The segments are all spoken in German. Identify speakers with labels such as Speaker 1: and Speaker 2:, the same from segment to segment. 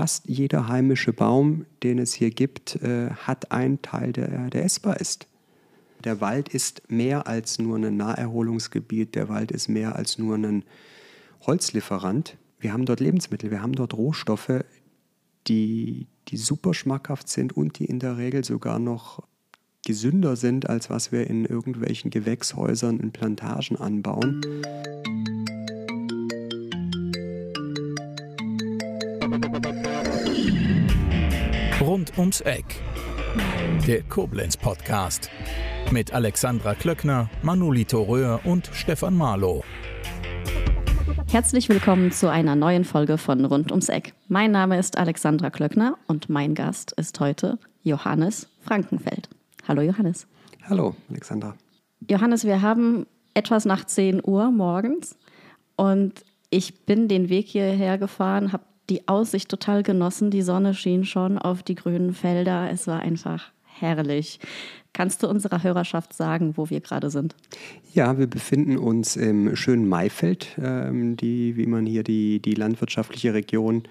Speaker 1: fast jeder heimische Baum, den es hier gibt, äh, hat einen Teil, der, der essbar ist. Der Wald ist mehr als nur ein Naherholungsgebiet, der Wald ist mehr als nur ein Holzlieferant. Wir haben dort Lebensmittel, wir haben dort Rohstoffe, die, die super schmackhaft sind und die in der Regel sogar noch gesünder sind, als was wir in irgendwelchen Gewächshäusern in Plantagen anbauen.
Speaker 2: Rund ums Eck. Der Koblenz Podcast mit Alexandra Klöckner, Manolito Röhr und Stefan Marlow.
Speaker 3: Herzlich willkommen zu einer neuen Folge von Rund ums Eck. Mein Name ist Alexandra Klöckner und mein Gast ist heute Johannes Frankenfeld. Hallo Johannes.
Speaker 1: Hallo Alexandra.
Speaker 3: Johannes, wir haben etwas nach 10 Uhr morgens und ich bin den Weg hierher gefahren, habe die Aussicht total genossen. Die Sonne schien schon auf die grünen Felder. Es war einfach herrlich. Kannst du unserer Hörerschaft sagen, wo wir gerade sind?
Speaker 1: Ja, wir befinden uns im schönen Maifeld, ähm, die, wie man hier die, die landwirtschaftliche Region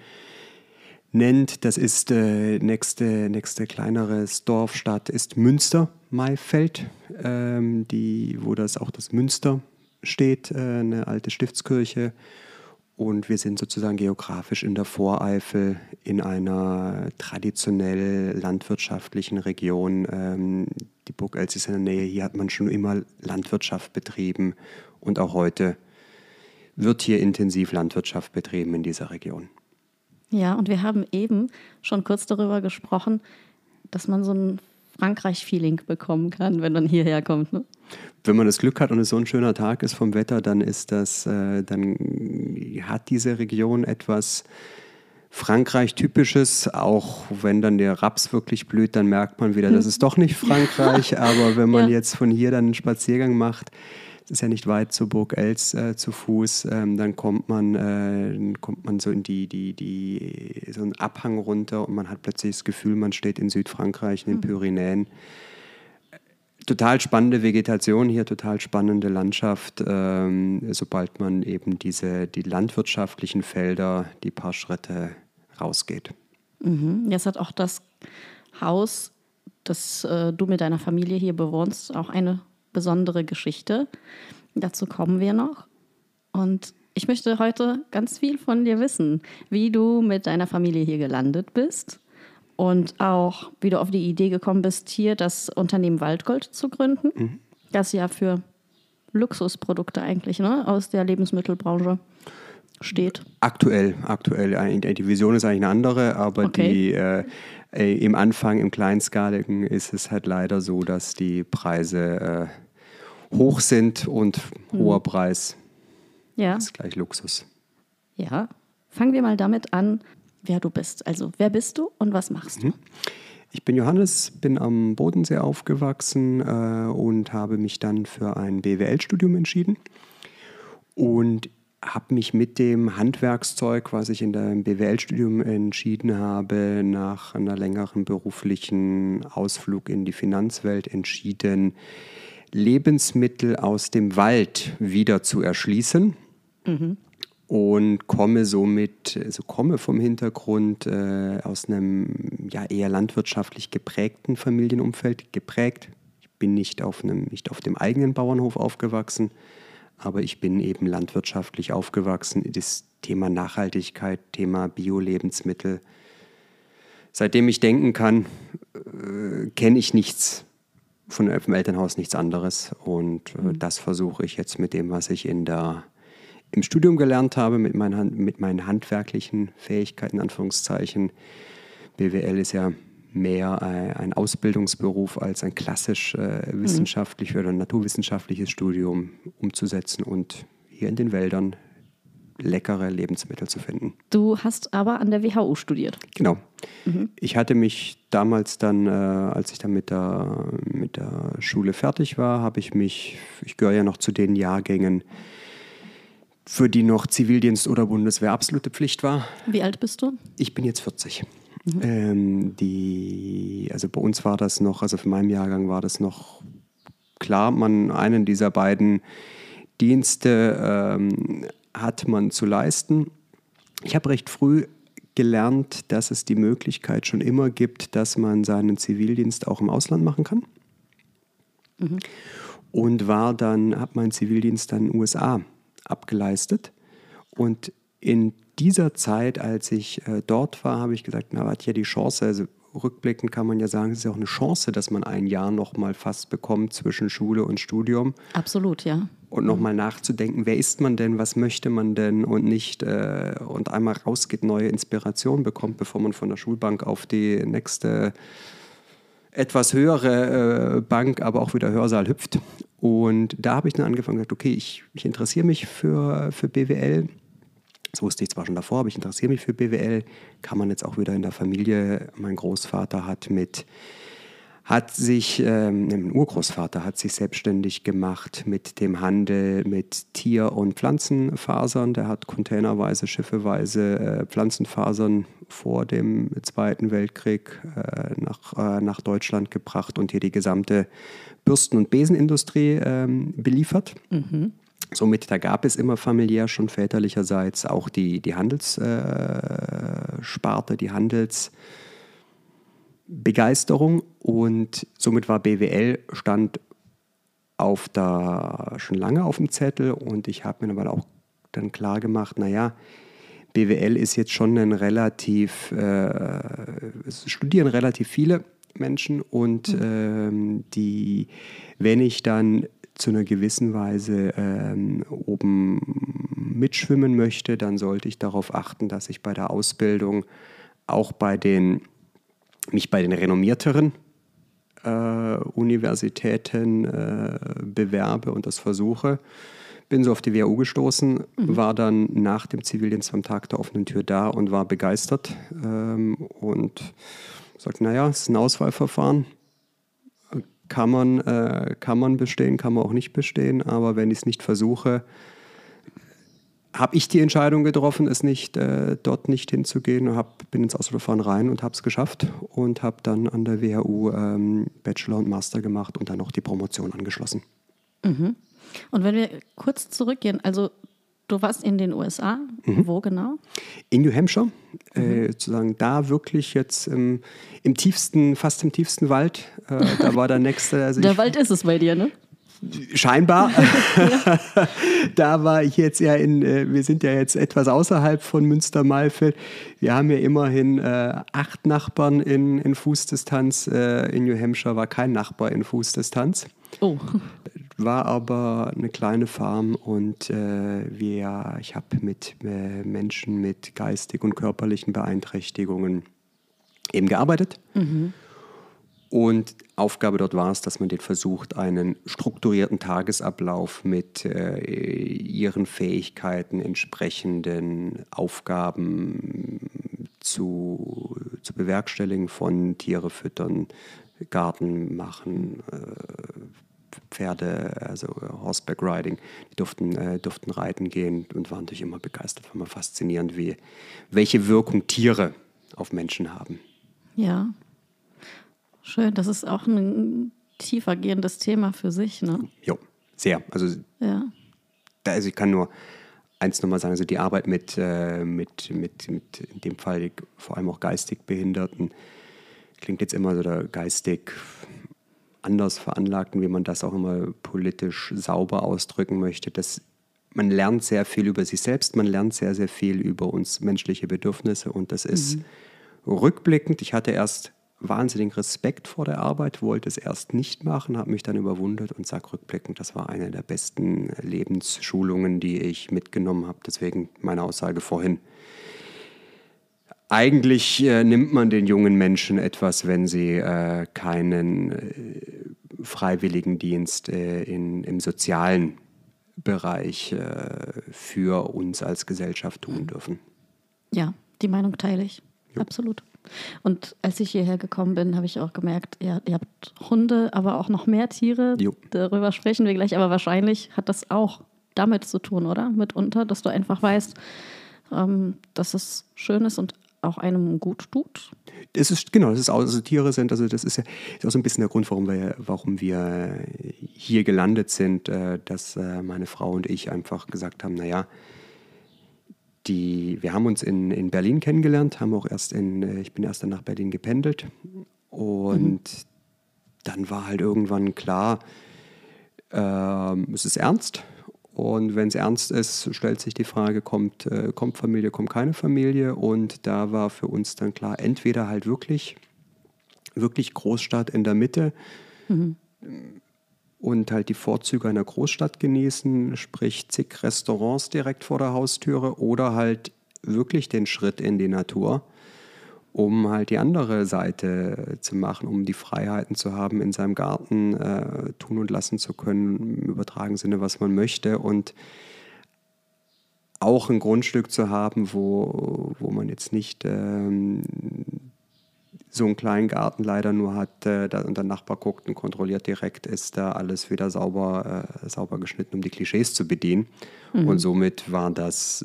Speaker 1: nennt. Das ist äh, nächste, nächste kleineres Dorf, ist Münster, Maifeld, ähm, die, wo das auch das Münster steht, äh, eine alte Stiftskirche. Und wir sind sozusagen geografisch in der Voreifel in einer traditionell landwirtschaftlichen Region. Ähm, die Burg Els ist in der Nähe. Hier hat man schon immer Landwirtschaft betrieben. Und auch heute wird hier intensiv Landwirtschaft betrieben in dieser Region.
Speaker 3: Ja, und wir haben eben schon kurz darüber gesprochen, dass man so ein Frankreich-Feeling bekommen kann, wenn man hierher kommt. Ne?
Speaker 1: Wenn man das Glück hat und es so ein schöner Tag ist vom Wetter, dann ist das, äh, dann hat diese Region etwas Frankreich-typisches, auch wenn dann der Raps wirklich blüht, dann merkt man wieder, das ist doch nicht Frankreich. Aber wenn man ja. jetzt von hier dann einen Spaziergang macht, ist ja nicht weit zur Burg Els äh, zu Fuß, ähm, dann kommt man, äh, kommt man so in die, die, die, so einen Abhang runter und man hat plötzlich das Gefühl, man steht in Südfrankreich, in den hm. Pyrenäen. Total spannende Vegetation hier, total spannende Landschaft, ähm, sobald man eben diese, die landwirtschaftlichen Felder, die paar Schritte rausgeht.
Speaker 3: Mhm. Jetzt hat auch das Haus, das äh, du mit deiner Familie hier bewohnst, auch eine besondere Geschichte. Dazu kommen wir noch. Und ich möchte heute ganz viel von dir wissen, wie du mit deiner Familie hier gelandet bist und auch wie du auf die Idee gekommen bist, hier das Unternehmen Waldgold zu gründen. Mhm. Das ja für Luxusprodukte eigentlich ne, aus der Lebensmittelbranche steht.
Speaker 1: Aktuell, aktuell. Die Vision ist eigentlich eine andere, aber okay. die, äh, äh, im Anfang, im Kleinskaligen, ist es halt leider so, dass die Preise äh, hoch sind und hoher hm. Preis ja. ist gleich Luxus.
Speaker 3: Ja, fangen wir mal damit an, wer du bist. Also, wer bist du und was machst du? Mhm.
Speaker 1: Ich bin Johannes, bin am Bodensee aufgewachsen äh, und habe mich dann für ein BWL-Studium entschieden. Und habe mich mit dem Handwerkszeug, was ich in dem BWL-Studium entschieden habe, nach einer längeren beruflichen Ausflug in die Finanzwelt entschieden, Lebensmittel aus dem Wald wieder zu erschließen. Mhm. Und komme somit, also komme vom Hintergrund äh, aus einem ja, eher landwirtschaftlich geprägten Familienumfeld geprägt. Ich bin nicht auf, einem, nicht auf dem eigenen Bauernhof aufgewachsen, aber ich bin eben landwirtschaftlich aufgewachsen. Das Thema Nachhaltigkeit, Thema Bio-Lebensmittel. Seitdem ich denken kann, äh, kenne ich nichts von vom Elternhaus, nichts anderes. Und äh, mhm. das versuche ich jetzt mit dem, was ich in der, im Studium gelernt habe, mit meinen, mit meinen handwerklichen Fähigkeiten, Anführungszeichen. BWL ist ja mehr ein Ausbildungsberuf als ein klassisch äh, mhm. wissenschaftlich oder naturwissenschaftliches Studium umzusetzen und hier in den Wäldern leckere Lebensmittel zu finden.
Speaker 3: Du hast aber an der WHU studiert.
Speaker 1: Genau. Mhm. Ich hatte mich damals dann, äh, als ich dann mit der, mit der Schule fertig war, habe ich mich, ich gehöre ja noch zu den Jahrgängen, für die noch Zivildienst oder Bundeswehr absolute Pflicht war.
Speaker 3: Wie alt bist du?
Speaker 1: Ich bin jetzt 40. Mhm. Ähm, die, also bei uns war das noch, also für meinen Jahrgang war das noch klar, man einen dieser beiden Dienste ähm, hat man zu leisten. Ich habe recht früh gelernt, dass es die Möglichkeit schon immer gibt, dass man seinen Zivildienst auch im Ausland machen kann. Mhm. Und war dann, habe meinen Zivildienst dann in den USA abgeleistet. Und in dieser Zeit, als ich äh, dort war, habe ich gesagt, na, hat ja die Chance, also rückblickend kann man ja sagen, es ist ja auch eine Chance, dass man ein Jahr noch mal fast bekommt zwischen Schule und Studium.
Speaker 3: Absolut, ja.
Speaker 1: Und noch mal nachzudenken, wer ist man denn, was möchte man denn und nicht äh, und einmal rausgeht, neue Inspiration bekommt, bevor man von der Schulbank auf die nächste etwas höhere äh, Bank, aber auch wieder Hörsaal hüpft. Und da habe ich dann angefangen gesagt, okay, ich, ich interessiere mich für, für BWL das wusste ich zwar schon davor, aber ich interessiere mich für BWL. Kann man jetzt auch wieder in der Familie. Mein Großvater hat mit hat sich, ähm, ein Urgroßvater hat sich selbstständig gemacht mit dem Handel mit Tier- und Pflanzenfasern. Der hat containerweise, schiffeweise äh, Pflanzenfasern vor dem Zweiten Weltkrieg äh, nach, äh, nach Deutschland gebracht und hier die gesamte Bürsten- und Besenindustrie ähm, beliefert. Mhm. Somit, da gab es immer familiär schon väterlicherseits auch die, die Handelssparte, äh, die Handelsbegeisterung. Und somit war BWL stand auf der, schon lange auf dem Zettel. Und ich habe mir aber auch dann klar gemacht, naja, BWL ist jetzt schon ein relativ, äh, es studieren relativ viele Menschen. Und mhm. ähm, die, wenn ich dann zu einer gewissen Weise ähm, oben mitschwimmen möchte, dann sollte ich darauf achten, dass ich bei der Ausbildung auch bei den, mich bei den renommierteren äh, Universitäten äh, bewerbe und das versuche. Bin so auf die WHU gestoßen, mhm. war dann nach dem Zivildienst am Tag der offenen Tür da und war begeistert ähm, und sagte, naja, es ist ein Auswahlverfahren, kann man, äh, kann man bestehen, kann man auch nicht bestehen, aber wenn ich es nicht versuche, habe ich die Entscheidung getroffen, es nicht äh, dort nicht hinzugehen. Hab, bin ins Auswahlverfahren rein und habe es geschafft und habe dann an der WHU ähm, Bachelor und Master gemacht und dann noch die Promotion angeschlossen.
Speaker 3: Mhm. Und wenn wir kurz zurückgehen, also Du warst in den USA. Mhm. Wo genau?
Speaker 1: In New Hampshire. Äh, mhm. Äh, sozusagen da wirklich jetzt im, im, tiefsten, fast im tiefsten Wald. Äh, da war der nächste.
Speaker 3: Also der ich, Wald ist es bei dir, ne?
Speaker 1: Scheinbar. da war ich jetzt ja in, äh, wir sind ja jetzt etwas außerhalb von Münster-Malfeld. Wir haben ja immerhin äh, acht Nachbarn in, in Fußdistanz. Äh, in New Hampshire war kein Nachbar in Fußdistanz. Oh war aber eine kleine Farm und äh, wir, ich habe mit äh, Menschen mit geistig und körperlichen Beeinträchtigungen eben gearbeitet. Mhm. Und Aufgabe dort war es, dass man den versucht, einen strukturierten Tagesablauf mit äh, ihren Fähigkeiten entsprechenden Aufgaben zu, zu bewerkstelligen, von Tiere füttern, Garten machen, äh, Pferde, also Horseback Riding, die durften, äh, durften reiten gehen und waren natürlich immer begeistert. War immer faszinierend, wie, welche Wirkung Tiere auf Menschen haben.
Speaker 3: Ja, schön. Das ist auch ein tiefer gehendes Thema für sich, ne?
Speaker 1: Jo, sehr. Also, ja. also ich kann nur eins nochmal sagen, also die Arbeit mit, äh, mit, mit, mit, in dem Fall vor allem auch geistig Behinderten, klingt jetzt immer so der geistig anders veranlagten, wie man das auch immer politisch sauber ausdrücken möchte. Das, man lernt sehr viel über sich selbst, man lernt sehr, sehr viel über uns menschliche Bedürfnisse und das ist mhm. rückblickend. Ich hatte erst wahnsinnigen Respekt vor der Arbeit, wollte es erst nicht machen, habe mich dann überwundert und sage rückblickend, das war eine der besten Lebensschulungen, die ich mitgenommen habe. Deswegen meine Aussage vorhin eigentlich äh, nimmt man den jungen Menschen etwas, wenn sie äh, keinen äh, Freiwilligendienst äh, in, im sozialen Bereich äh, für uns als Gesellschaft tun dürfen.
Speaker 3: Ja, die Meinung teile ich. Jo. Absolut. Und als ich hierher gekommen bin, habe ich auch gemerkt, ja, ihr habt Hunde, aber auch noch mehr Tiere. Jo. Darüber sprechen wir gleich, aber wahrscheinlich hat das auch damit zu tun, oder? Mitunter, dass du einfach weißt, ähm, dass es schön ist und auch einem gut tut?
Speaker 1: Das ist genau, das ist auch, also Tiere sind, also das ist ja ist auch so ein bisschen der Grund, warum wir, warum wir hier gelandet sind, äh, dass äh, meine Frau und ich einfach gesagt haben, naja, die, wir haben uns in, in Berlin kennengelernt, haben auch erst in, äh, ich bin erst dann nach Berlin gependelt. Und mhm. dann war halt irgendwann klar, äh, es ist ernst. Und wenn es ernst ist, stellt sich die Frage, kommt, äh, kommt Familie, kommt keine Familie. Und da war für uns dann klar, entweder halt wirklich, wirklich Großstadt in der Mitte. Mhm und halt die Vorzüge einer Großstadt genießen, sprich zig Restaurants direkt vor der Haustüre oder halt wirklich den Schritt in die Natur, um halt die andere Seite zu machen, um die Freiheiten zu haben, in seinem Garten äh, tun und lassen zu können, im übertragenen Sinne, was man möchte und auch ein Grundstück zu haben, wo, wo man jetzt nicht ähm, so einen kleinen Garten leider nur hat äh, und der Nachbar guckt und kontrolliert direkt, ist da alles wieder sauber, äh, sauber geschnitten, um die Klischees zu bedienen. Mhm. Und somit war das,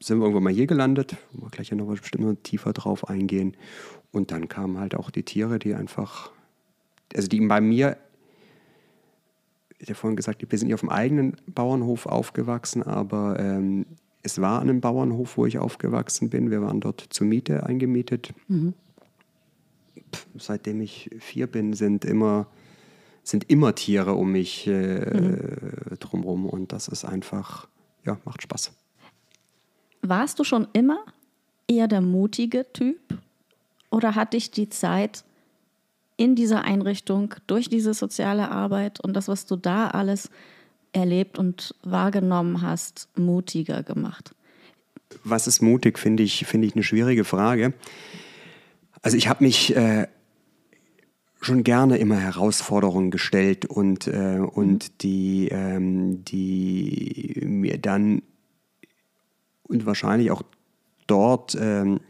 Speaker 1: sind wir irgendwann mal hier gelandet, wo wir gleich noch bestimmt noch tiefer drauf eingehen. Und dann kamen halt auch die Tiere, die einfach, also die bei mir, ich habe vorhin gesagt, wir sind nicht auf dem eigenen Bauernhof aufgewachsen, aber ähm, es war an einem Bauernhof, wo ich aufgewachsen bin. Wir waren dort zur Miete eingemietet. Mhm seitdem ich vier bin, sind immer, sind immer Tiere um mich äh, mhm. drumherum und das ist einfach, ja, macht Spaß.
Speaker 3: Warst du schon immer eher der mutige Typ oder hat dich die Zeit in dieser Einrichtung durch diese soziale Arbeit und das, was du da alles erlebt und wahrgenommen hast, mutiger gemacht?
Speaker 1: Was ist mutig, finde ich, finde ich eine schwierige Frage. Also ich habe mich äh, schon gerne immer Herausforderungen gestellt und, äh, und die, ähm, die mir dann und wahrscheinlich auch dort ähm,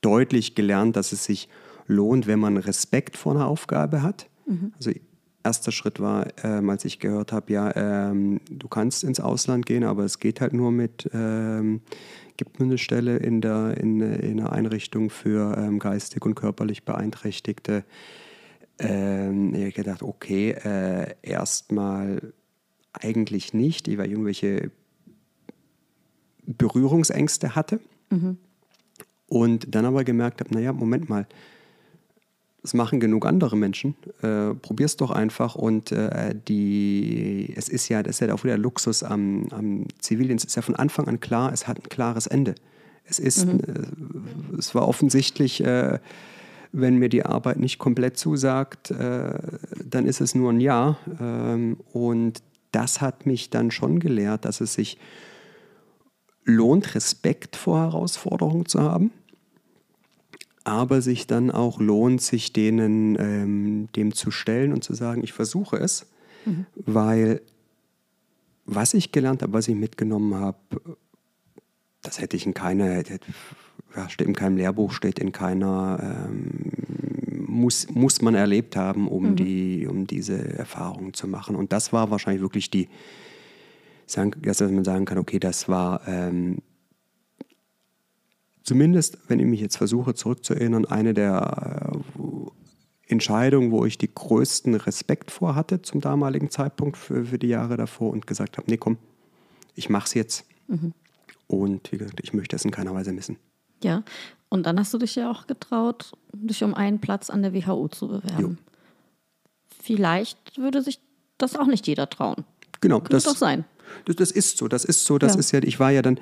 Speaker 1: deutlich gelernt, dass es sich lohnt, wenn man Respekt vor einer Aufgabe hat. Mhm. Also erster Schritt war, ähm, als ich gehört habe, ja, ähm, du kannst ins Ausland gehen, aber es geht halt nur mit ähm, gibt mir eine Stelle in, der, in, in einer Einrichtung für ähm, geistig und körperlich Beeinträchtigte. Ähm, ich habe gedacht, okay, äh, erstmal eigentlich nicht, weil irgendwelche Berührungsängste hatte. Mhm. Und dann aber gemerkt habe, naja, Moment mal, das machen genug andere Menschen. Äh, probier's doch einfach. Und äh, die, es ist ja, das ist ja auch wieder Luxus am, am Zivildienst. Es ist ja von Anfang an klar, es hat ein klares Ende. Es ist, mhm. äh, es war offensichtlich, äh, wenn mir die Arbeit nicht komplett zusagt, äh, dann ist es nur ein Ja. Ähm, und das hat mich dann schon gelehrt, dass es sich lohnt, Respekt vor Herausforderungen zu haben aber sich dann auch lohnt, sich denen ähm, dem zu stellen und zu sagen, ich versuche es, mhm. weil was ich gelernt habe, was ich mitgenommen habe, das hätte ich in keiner, ja, steht in keinem Lehrbuch, steht in keiner, ähm, muss, muss man erlebt haben, um, mhm. die, um diese Erfahrungen zu machen. Und das war wahrscheinlich wirklich die, dass man sagen kann, okay, das war ähm, zumindest, wenn ich mich jetzt versuche zurückzuerinnern, eine der äh, Entscheidungen, wo ich die größten Respekt vor hatte zum damaligen Zeitpunkt für, für die Jahre davor und gesagt habe, nee, komm, ich mach's jetzt. Mhm. Und wie gesagt, ich möchte es in keiner Weise missen.
Speaker 3: Ja, und dann hast du dich ja auch getraut, dich um einen Platz an der WHO zu bewerben. Jo. Vielleicht würde sich das auch nicht jeder trauen.
Speaker 1: Genau,
Speaker 3: Könnte das doch sein.
Speaker 1: Das, das, ist so, das ist so, das ja. ist ja, ich war ja dann,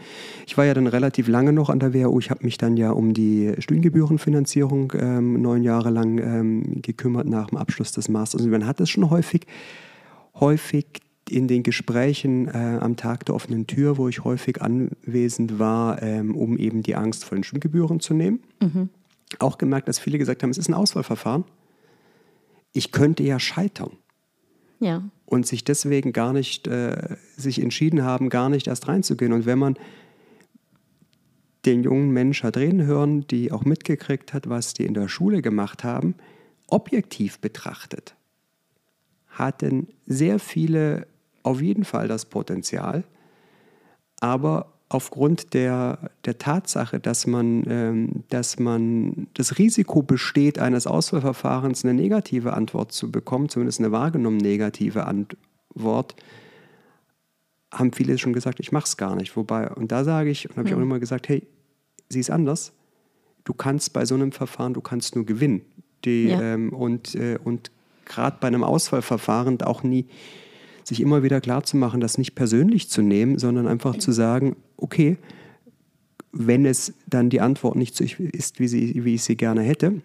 Speaker 1: ich war ja dann relativ lange noch an der WHU. Ich habe mich dann ja um die Studiengebührenfinanzierung ähm, neun Jahre lang ähm, gekümmert nach dem Abschluss des Masters. Und man hat es schon häufig, häufig in den Gesprächen äh, am Tag der offenen Tür, wo ich häufig anwesend war, ähm, um eben die Angst vor den Studiengebühren zu nehmen. Mhm. Auch gemerkt, dass viele gesagt haben, es ist ein Auswahlverfahren. Ich könnte ja scheitern.
Speaker 3: Ja.
Speaker 1: Und sich deswegen gar nicht, äh, sich entschieden haben, gar nicht erst reinzugehen. Und wenn man den jungen Mensch hat reden hören, die auch mitgekriegt hat, was die in der Schule gemacht haben, objektiv betrachtet, hatten sehr viele auf jeden Fall das Potenzial, aber aufgrund der, der Tatsache, dass man, ähm, dass man das Risiko besteht, eines Auswahlverfahrens eine negative Antwort zu bekommen, zumindest eine wahrgenommen negative Antwort, haben viele schon gesagt, ich mache es gar nicht. Wobei, und da sage ich, und habe ich auch immer gesagt, hey, sie ist anders. Du kannst bei so einem Verfahren, du kannst nur gewinnen. Die,
Speaker 3: Ja.
Speaker 1: ähm, und äh, und gerade bei einem Auswahlverfahren auch nie sich immer wieder klar zu machen, das nicht persönlich zu nehmen, sondern einfach zu sagen, okay, wenn es dann die Antwort nicht so ist, wie, sie, wie ich sie gerne hätte,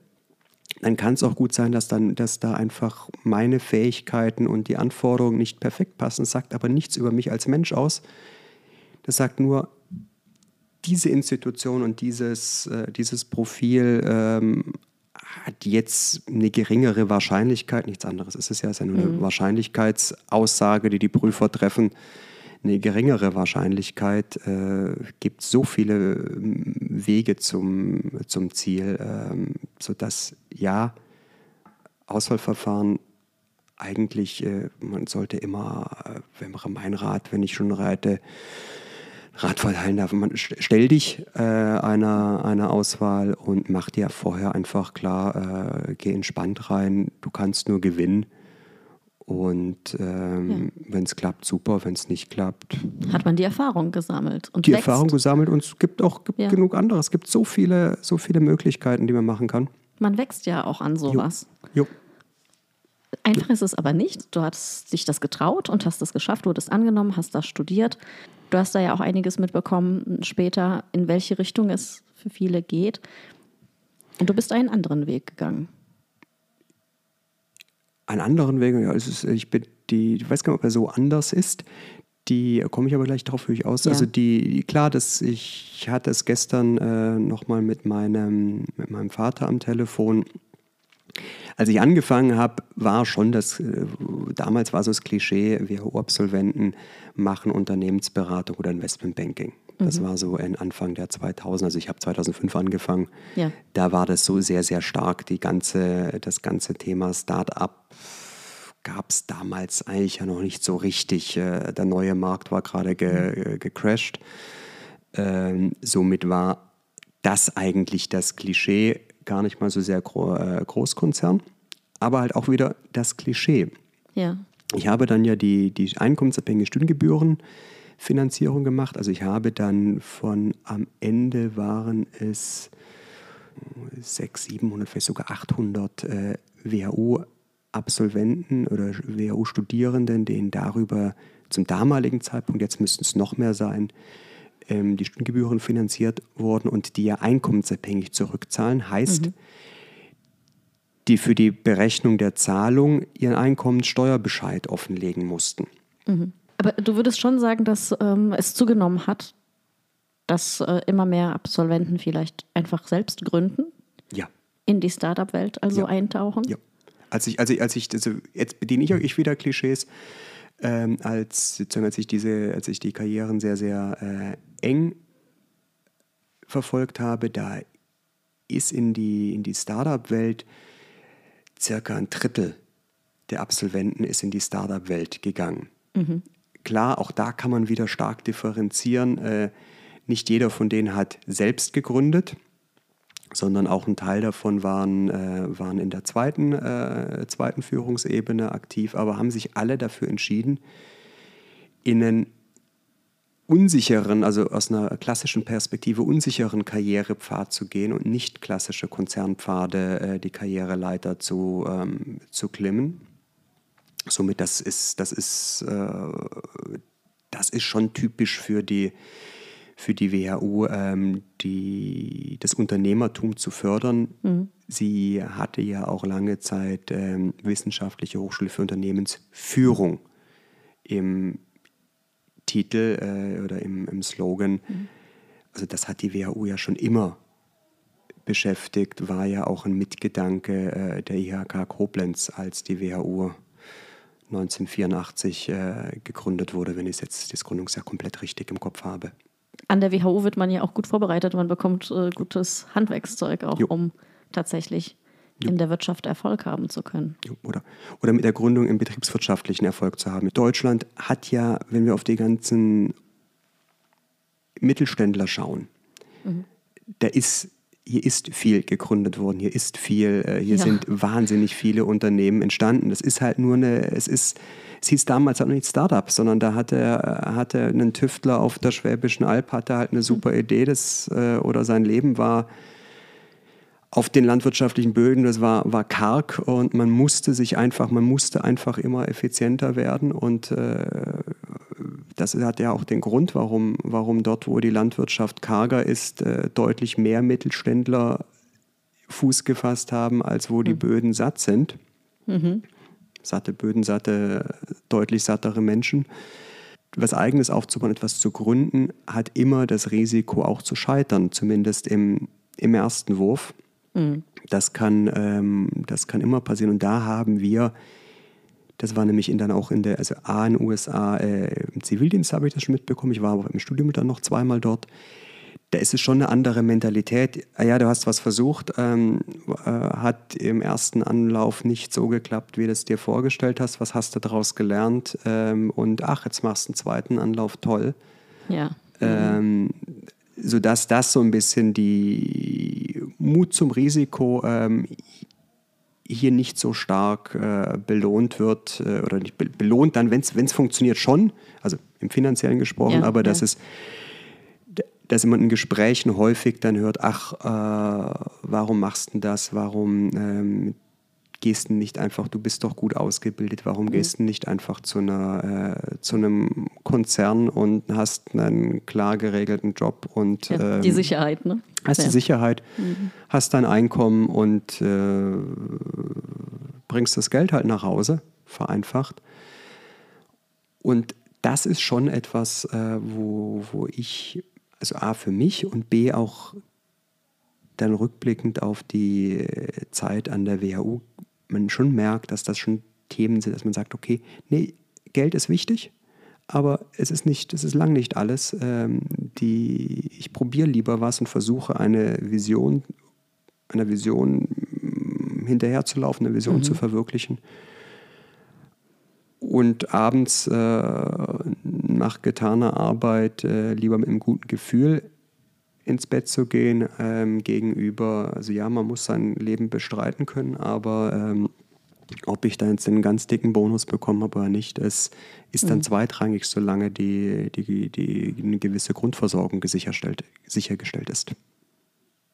Speaker 1: dann kann es auch gut sein, dass, dann, dass da einfach meine Fähigkeiten und die Anforderungen nicht perfekt passen. Das sagt aber nichts über mich als Mensch aus. Das sagt nur, diese Institution und dieses, äh, dieses Profil ähm, hat jetzt eine geringere Wahrscheinlichkeit, nichts anderes ist es ja, es ist ja nur eine Wahrscheinlichkeitsaussage, die die Prüfer treffen, eine geringere Wahrscheinlichkeit, äh, gibt so viele ähm, Wege zum, zum Ziel, ähm, sodass ja, Auswahlverfahren eigentlich, äh, man sollte immer, äh, wenn man mein Rat, wenn ich schon reite, Rat verteilen darf. Man, st- stell dich äh, einer, einer Auswahl und mach dir vorher einfach klar, äh, geh entspannt rein, du kannst nur gewinnen. Und ähm, wenn es klappt, super. Wenn es nicht klappt,
Speaker 3: Hat man die Erfahrung gesammelt und
Speaker 1: die
Speaker 3: wächst.
Speaker 1: Erfahrung gesammelt und es gibt auch gibt
Speaker 3: Ja.
Speaker 1: genug anderes. Es gibt so viele, so viele Möglichkeiten, die man machen kann.
Speaker 3: Man wächst ja auch an sowas.
Speaker 1: Jo.
Speaker 3: Einfach ist es aber nicht. Du hast dich das getraut und hast es geschafft, du wurdest angenommen, hast das studiert. Du hast da ja auch einiges mitbekommen später, in welche Richtung es für viele geht. Und du bist einen anderen Weg gegangen.
Speaker 1: Einen anderen Weg, ja, ist, ich bin die, ich weiß gar nicht, ob er so anders ist. Die komme ich aber gleich darauf ich aus.
Speaker 3: Ja.
Speaker 1: Also die, klar, das, ich hatte es gestern äh, nochmal mit meinem, mit meinem Vater am Telefon. Als ich angefangen habe, war schon das, äh, damals war so das Klischee, WHO-Absolventen machen Unternehmensberatung oder Investmentbanking. Das war so in Anfang der 2000, also ich habe 2005 angefangen.
Speaker 3: Ja.
Speaker 1: Da war das so sehr, sehr stark, die ganze, das ganze Thema Start-up gab es damals eigentlich ja noch nicht so richtig. Äh, Der neue Markt war gerade ge, äh, gecrashed. Ähm, somit war das eigentlich das Klischee, gar nicht mal so sehr gro äh, Großkonzern, aber halt auch wieder das Klischee.
Speaker 3: Ja.
Speaker 1: Ich habe dann ja die, die einkommensabhängige Studiengebührenfinanzierung gemacht. Also ich habe dann von am Ende waren es 600, 700, vielleicht sogar 800 äh, WHU-Absolventen oder WHU-Studierenden, denen darüber zum damaligen Zeitpunkt, jetzt müssten es noch mehr sein, ähm, die Studiengebühren finanziert wurden und die ja einkommensabhängig zurückzahlen. Heißt, die für die Berechnung der Zahlung ihren Einkommenssteuerbescheid offenlegen mussten.
Speaker 3: Aber du würdest schon sagen, dass ähm, es zugenommen hat, dass äh, immer mehr Absolventen vielleicht einfach selbst gründen,
Speaker 1: Ja.
Speaker 3: in die Startup-Welt also
Speaker 1: Ja.
Speaker 3: eintauchen?
Speaker 1: Ja. Als ich, als ich, als ich, also jetzt bediene ich euch wieder Klischees, ähm, als, sozusagen, als ich diese, als ich die Karrieren sehr, sehr äh, eng verfolgt habe, da ist in die, in die Startup-Welt circa ein Drittel der Absolventen ist in die Startup-Welt gegangen. Klar, auch da kann man wieder stark differenzieren. Äh, nicht jeder von denen hat selbst gegründet sondern auch ein Teil davon waren, äh, waren in der zweiten, äh, zweiten Führungsebene aktiv, aber haben sich alle dafür entschieden, in einen unsicheren, also aus einer klassischen Perspektive unsicheren Karrierepfad zu gehen und nicht klassische Konzernpfade äh, die Karriereleiter zu, ähm, zu klimmen. Somit das ist, das ist, äh, das ist schon typisch für die, für die WHU, ähm, die, das Unternehmertum zu fördern. Sie hatte ja auch lange Zeit ähm, Wissenschaftliche Hochschule für Unternehmensführung im Titel äh, oder im, im Slogan. Also das hat die WHU ja schon immer beschäftigt, war ja auch ein Mitgedanke äh, der IHK Koblenz, als die WHU 1984 äh, gegründet wurde, wenn ich jetzt das Gründungsjahr komplett richtig im Kopf habe.
Speaker 3: An der WHO wird man ja auch gut vorbereitet. Man bekommt äh, gutes Handwerkszeug auch,
Speaker 1: Jo.
Speaker 3: um tatsächlich in der Wirtschaft Erfolg haben zu können.
Speaker 1: Oder, oder mit der Gründung im betriebswirtschaftlichen Erfolg zu haben. Deutschland hat ja, wenn wir auf die ganzen Mittelständler schauen, da ist hier ist viel gegründet worden, hier ist viel, äh, hier
Speaker 3: Ja.
Speaker 1: sind wahnsinnig viele Unternehmen entstanden. Das ist halt nur eine, es ist, es hieß damals auch nicht Startup, sondern da hatte, hatte ein Tüftler auf der Schwäbischen Alb, hatte halt eine super Idee, das, äh, oder sein Leben war auf den landwirtschaftlichen Böden, das war, war karg und man musste sich einfach, man musste einfach immer effizienter werden und äh, das hat ja auch den Grund, warum, warum dort, wo die Landwirtschaft karger ist, äh, deutlich mehr Mittelständler Fuß gefasst haben, als wo die Böden satt sind. Satte Böden, satte, deutlich sattere Menschen. Was Eigenes aufzubauen, etwas zu gründen, hat immer das Risiko auch zu scheitern, zumindest im, im ersten Wurf. Das, kann, ähm, das kann immer passieren. Und da haben wir das war nämlich in dann auch in der, also A in den USA, äh, im Zivildienst habe ich das schon mitbekommen. Ich war aber im Studium dann noch zweimal dort. Da ist es schon eine andere Mentalität. Ah ja, du hast was versucht, ähm, äh, hat im ersten Anlauf nicht so geklappt, wie du es dir vorgestellt hast. Was hast du daraus gelernt? Ähm, und ach, jetzt machst du einen zweiten Anlauf, toll.
Speaker 3: Ja.
Speaker 1: Ähm, sodass das so ein bisschen die Mut zum Risiko ähm, hier nicht so stark äh, belohnt wird äh, oder nicht be belohnt dann, wenn es funktioniert schon, also im finanziellen gesprochen,
Speaker 3: Ja,
Speaker 1: aber dass
Speaker 3: ja.
Speaker 1: es dass man in Gesprächen häufig dann hört, ach, äh, warum machst du das, warum ähm, gehst du nicht einfach, du bist doch gut ausgebildet, warum
Speaker 3: Mhm.
Speaker 1: gehst du nicht einfach zu, einer, äh, zu einem Konzern und hast einen klar geregelten Job und
Speaker 3: ja. Die
Speaker 1: ähm,
Speaker 3: Sicherheit, ne?
Speaker 1: hast
Speaker 3: ja.
Speaker 1: die Sicherheit, hast dein Einkommen und äh, bringst das Geld halt nach Hause, vereinfacht. Und das ist schon etwas, äh, wo, wo ich, also A für mich und B auch dann rückblickend auf die Zeit an der WHU, man schon merkt, dass das schon Themen sind, dass man sagt, okay, nee, Geld ist wichtig, aber es ist nicht, es ist lang nicht alles. Ähm, die, ich probiere lieber was und versuche eine Vision, einer Vision mm, hinterherzulaufen, eine Vision zu verwirklichen. Und abends äh, nach getaner Arbeit äh, lieber mit einem guten Gefühl ins Bett zu gehen, ähm, gegenüber, also ja, man muss sein Leben bestreiten können, aber ähm, ob ich da jetzt einen ganz dicken Bonus bekommen habe oder nicht, es ist dann zweitrangig, solange die, die, die, eine gewisse Grundversorgung gesicherstellt, sichergestellt ist.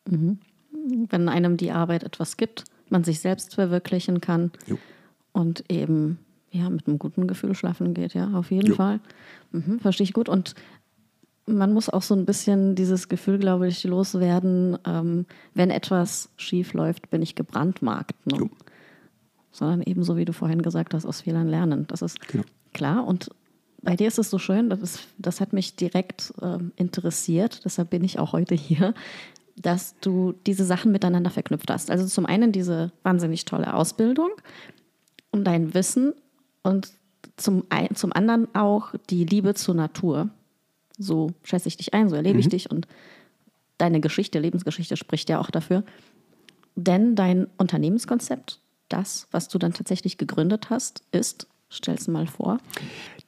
Speaker 3: Wenn einem die Arbeit etwas gibt, man sich selbst verwirklichen kann
Speaker 1: Jo.
Speaker 3: und eben ja, mit einem guten Gefühl schlafen geht, ja, auf jeden
Speaker 1: Jo.
Speaker 3: Fall. Mhm, verstehe ich gut. Und man muss auch so ein bisschen dieses Gefühl, glaube ich, loswerden, ähm, wenn etwas schief läuft, bin ich gebrandmarkt. Ne? Sondern eben so, wie du vorhin gesagt hast, aus Fehlern lernen. Das ist
Speaker 1: Genau.
Speaker 3: klar. Und bei dir ist es so schön, das, ist, das hat mich direkt ähm, interessiert, deshalb bin ich auch heute hier, dass du diese Sachen miteinander verknüpft hast. Also zum einen diese wahnsinnig tolle Ausbildung und dein Wissen und zum, zum anderen auch die Liebe zur Natur. So schätze ich dich ein, so erlebe ich dich und deine Geschichte, Lebensgeschichte spricht ja auch dafür. Denn dein Unternehmenskonzept, das, was du dann tatsächlich gegründet hast, ist, stell's mal vor,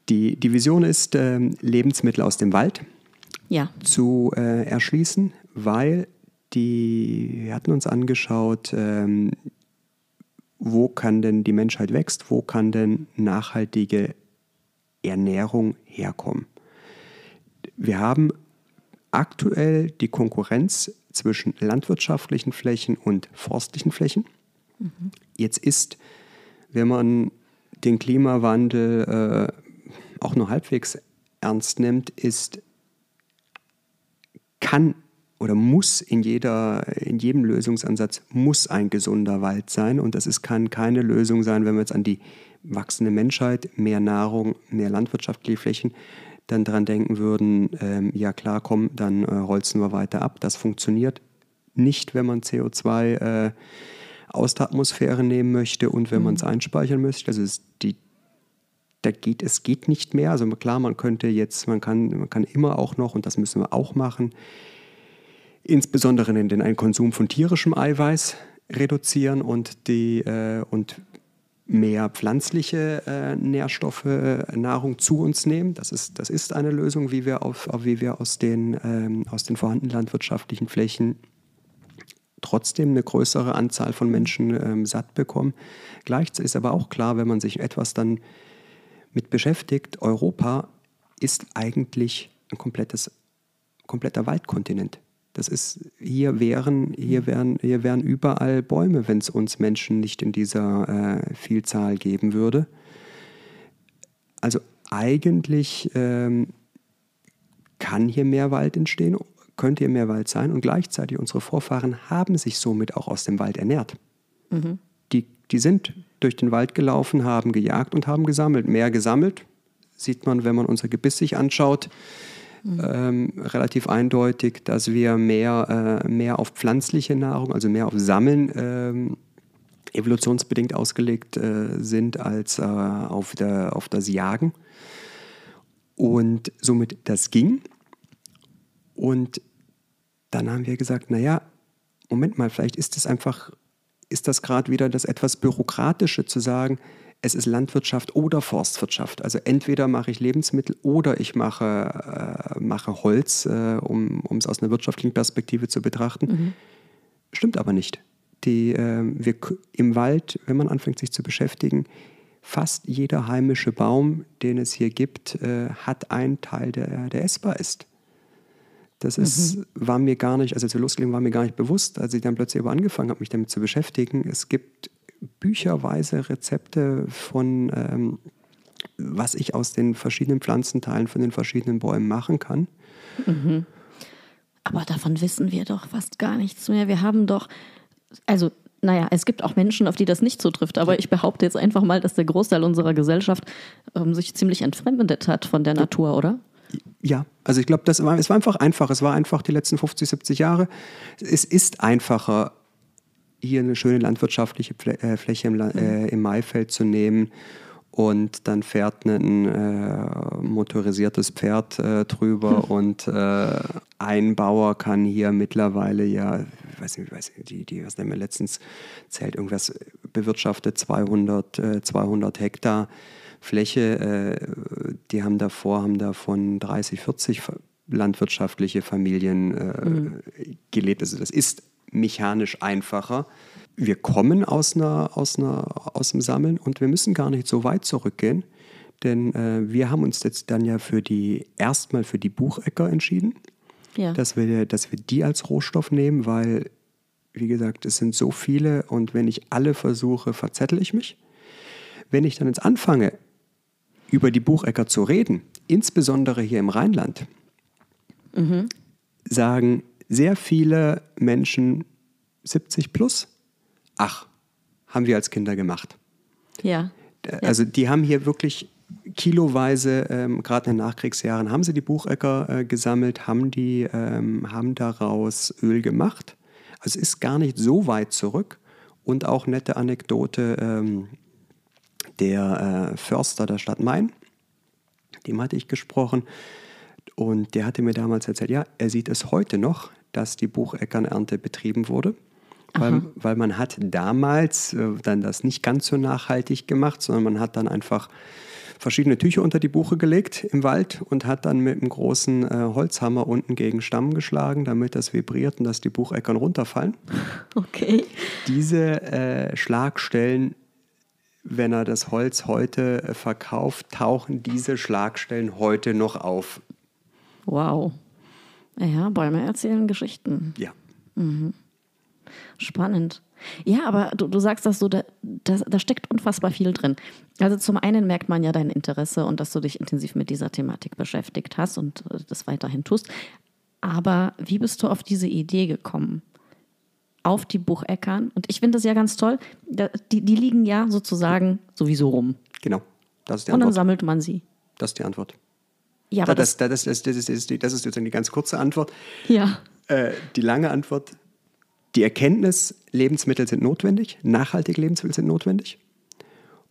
Speaker 1: Die, die Vision ist, ähm, Lebensmittel aus dem Wald
Speaker 3: ja,
Speaker 1: zu äh, erschließen, weil die, wir hatten uns angeschaut, ähm, wo kann denn die Menschheit wächst, wo kann denn nachhaltige Ernährung herkommen. Wir haben aktuell die Konkurrenz zwischen landwirtschaftlichen Flächen und forstlichen Flächen. Jetzt ist, wenn man den Klimawandel äh, auch nur halbwegs ernst nimmt, ist kann oder muss in, jeder, in jedem Lösungsansatz muss ein gesunder Wald sein. Und das ist, kann keine Lösung sein, wenn wir jetzt an die wachsende Menschheit, mehr Nahrung, mehr landwirtschaftliche Flächen, dann dran denken würden, ähm, ja klar, komm, dann äh, holzen wir weiter ab. Das funktioniert nicht, wenn man CO2 äh, aus der Atmosphäre nehmen möchte und wenn man es einspeichern möchte. Also es, die, da geht, es geht nicht mehr. Also klar, man könnte jetzt, man kann, man kann immer auch noch, und das müssen wir auch machen, insbesondere den, den Konsum von tierischem Eiweiß reduzieren und, die, äh, und mehr pflanzliche äh, Nährstoffe, äh, Nahrung zu uns nehmen. Das ist, das ist eine Lösung, wie wir, auf, auf, wie wir aus, den, ähm, aus den vorhandenen landwirtschaftlichen Flächen trotzdem eine größere Anzahl von Menschen ähm, satt bekommen. Gleichzeitig ist aber auch klar, wenn man sich etwas dann mit beschäftigt, Europa ist eigentlich ein komplettes, kompletter Waldkontinent. Das ist, hier wären, hier wären, hier wären überall Bäume, wenn es uns Menschen nicht in dieser äh, Vielzahl geben würde. Also eigentlich ähm, kann hier mehr Wald entstehen, könnte hier mehr Wald sein und gleichzeitig unsere Vorfahren haben sich somit auch aus dem Wald ernährt. Mhm. Die, die sind durch den Wald gelaufen, haben gejagt und haben gesammelt. Mehr gesammelt, sieht man, wenn man unser Gebiss sich anschaut, mhm. ähm, relativ eindeutig, dass wir mehr, äh, mehr auf pflanzliche Nahrung, also mehr auf Sammeln ähm, evolutionsbedingt ausgelegt äh, sind als äh, auf, der, auf das Jagen. Und somit das ging. Und dann haben wir gesagt, naja, Moment mal, vielleicht ist es einfach, ist das gerade wieder das etwas Bürokratische zu sagen, es ist Landwirtschaft oder Forstwirtschaft. Also entweder mache ich Lebensmittel oder ich mache, äh, mache Holz, äh, um es aus einer wirtschaftlichen Perspektive zu betrachten. Mhm. Stimmt aber nicht. Die, äh, wir, Im Wald, wenn man anfängt sich zu beschäftigen, fast jeder heimische Baum, den es hier gibt, äh, hat einen Teil, der, der essbar ist. Das ist, mhm. war mir gar nicht, also als wir losgelegen, war mir gar nicht bewusst, als ich dann plötzlich aber angefangen habe, mich damit zu beschäftigen. Es gibt bücherweise Rezepte von, ähm, was ich aus den verschiedenen Pflanzenteilen von den verschiedenen Bäumen machen kann.
Speaker 3: Mhm. Aber davon wissen wir doch fast gar nichts mehr. Wir haben doch, also naja, es gibt auch Menschen, auf die das nicht zutrifft, aber ich behaupte jetzt einfach mal, dass der Großteil unserer Gesellschaft ähm, sich ziemlich entfremdet hat von der Natur, oder?
Speaker 1: Ja, also ich glaube, das war, es war einfach einfach. Es war einfach die letzten 50, 70 Jahre. Es ist einfacher, hier eine schöne landwirtschaftliche äh, Fläche im, äh, im Maifeld zu nehmen und dann fährt ein äh, motorisiertes Pferd äh, drüber hm. und äh, ein Bauer kann hier mittlerweile ja, ich weiß nicht, weiß nicht die, die, was der mir letztens zählt, irgendwas bewirtschaftet 200, 200 Hektar Fläche, äh, die haben davor, haben davon 30, 40 landwirtschaftliche Familien äh, mhm. gelebt. Also das ist mechanisch einfacher. Wir kommen aus, einer, aus, einer, aus dem Sammeln und wir müssen gar nicht so weit zurückgehen, denn äh, wir haben uns jetzt dann ja für die erstmal für die Buchecker entschieden, ja. dass, wir, dass wir die als Rohstoff nehmen, weil, wie gesagt, es sind so viele und wenn ich alle versuche, verzettel ich mich. Wenn ich dann jetzt anfange, über die Buchecker zu reden, insbesondere hier im Rheinland, mhm. sagen sehr viele Menschen 70 plus, ach, haben wir als Kinder gemacht.
Speaker 3: Ja.
Speaker 1: Also die haben hier wirklich kiloweise, ähm, gerade in den Nachkriegsjahren, haben sie die Buchecker äh, gesammelt, haben, die, ähm, haben daraus Öl gemacht. Also es ist gar nicht so weit zurück. Und auch nette Anekdote, ähm, der äh, Förster der Stadt Main, dem hatte ich gesprochen. Und der hatte mir damals erzählt, ja, er sieht es heute noch, dass die Bucheckernernte betrieben wurde. Weil, weil, man hat damals äh, dann das nicht ganz so nachhaltig gemacht, sondern man hat dann einfach verschiedene Tücher unter die Buche gelegt im Wald und hat dann mit einem großen äh, Holzhammer unten gegen Stamm geschlagen, damit das vibriert und dass die Bucheckern runterfallen.
Speaker 3: Okay.
Speaker 1: Diese äh, Schlagstellen wenn er das Holz heute äh, verkauft, tauchen diese Schlagstellen heute noch auf.
Speaker 3: Wow. Ja, Bäume erzählen Geschichten.
Speaker 1: Ja.
Speaker 3: Mhm. Spannend. Ja, aber du, du sagst das so, da, da, da, steckt unfassbar viel drin. Also zum einen merkt man ja dein Interesse und dass du dich intensiv mit dieser Thematik beschäftigt hast und äh, das weiterhin tust. Aber wie bist du auf diese Idee gekommen? auf die Bucheckern. Und ich finde das ja ganz toll. Die, die liegen ja sozusagen sowieso rum.
Speaker 1: Genau. Das ist
Speaker 3: die Antwort. Und dann sammelt man sie.
Speaker 1: Das ist die Antwort.
Speaker 3: Ja, aber
Speaker 1: das, das, das, das, ist, das ist sozusagen die ganz kurze Antwort.
Speaker 3: Ja.
Speaker 1: Äh, die lange Antwort, die Erkenntnis, Lebensmittel sind notwendig, nachhaltige Lebensmittel sind notwendig.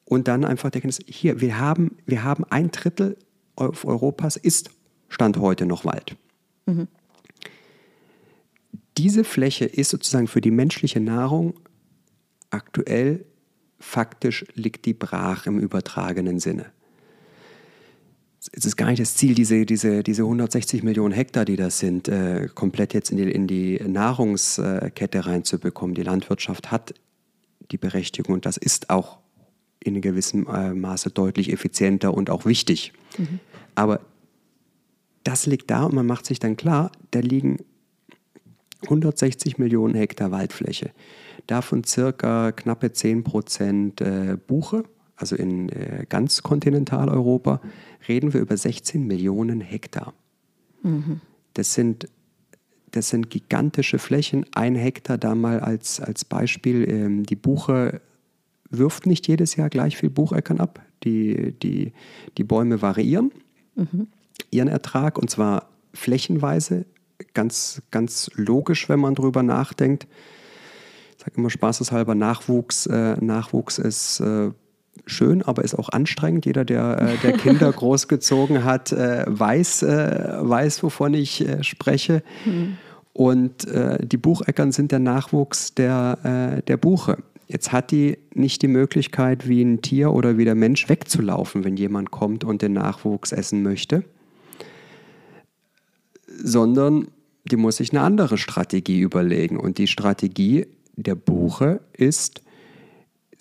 Speaker 1: Und dann einfach die Erkenntnis, hier, wir haben, wir haben ein Drittel Europas ist Stand heute noch Wald. Mhm diese Fläche ist sozusagen für die menschliche Nahrung aktuell faktisch liegt die brach im übertragenen Sinne. Es ist gar nicht das Ziel, diese, diese, diese 160 Millionen Hektar, die das sind, äh, komplett jetzt in die, in die Nahrungskette reinzubekommen. Die Landwirtschaft hat die Berechtigung und das ist auch in gewissem äh, Maße deutlich effizienter und auch wichtig. Mhm. Aber das liegt da und man macht sich dann klar, da liegen 160 Millionen Hektar Waldfläche. Davon circa knappe 10 Prozent äh, Buche, also in äh, ganz Kontinentaleuropa, reden wir über 16 Millionen Hektar. Mhm. Das, sind, das sind gigantische Flächen. Ein Hektar da mal als, als Beispiel. Ähm, die Buche wirft nicht jedes Jahr gleich viel Bucheckern ab. Die, die, die Bäume variieren mhm. ihren Ertrag und zwar flächenweise. Ganz, ganz logisch, wenn man darüber nachdenkt. Ich sage immer spaßeshalber, Nachwuchs, äh, Nachwuchs ist äh, schön, aber ist auch anstrengend. Jeder, der, äh, der Kinder großgezogen hat, äh, weiß, äh, weiß, wovon ich spreche. Mhm. Und die Bucheckern sind der Nachwuchs der, der Buche. Jetzt hat die nicht die Möglichkeit, wie ein Tier oder wie der Mensch wegzulaufen, wenn jemand kommt und den Nachwuchs essen möchte, sondern die muss sich eine andere Strategie überlegen. Und die Strategie der Buche ist,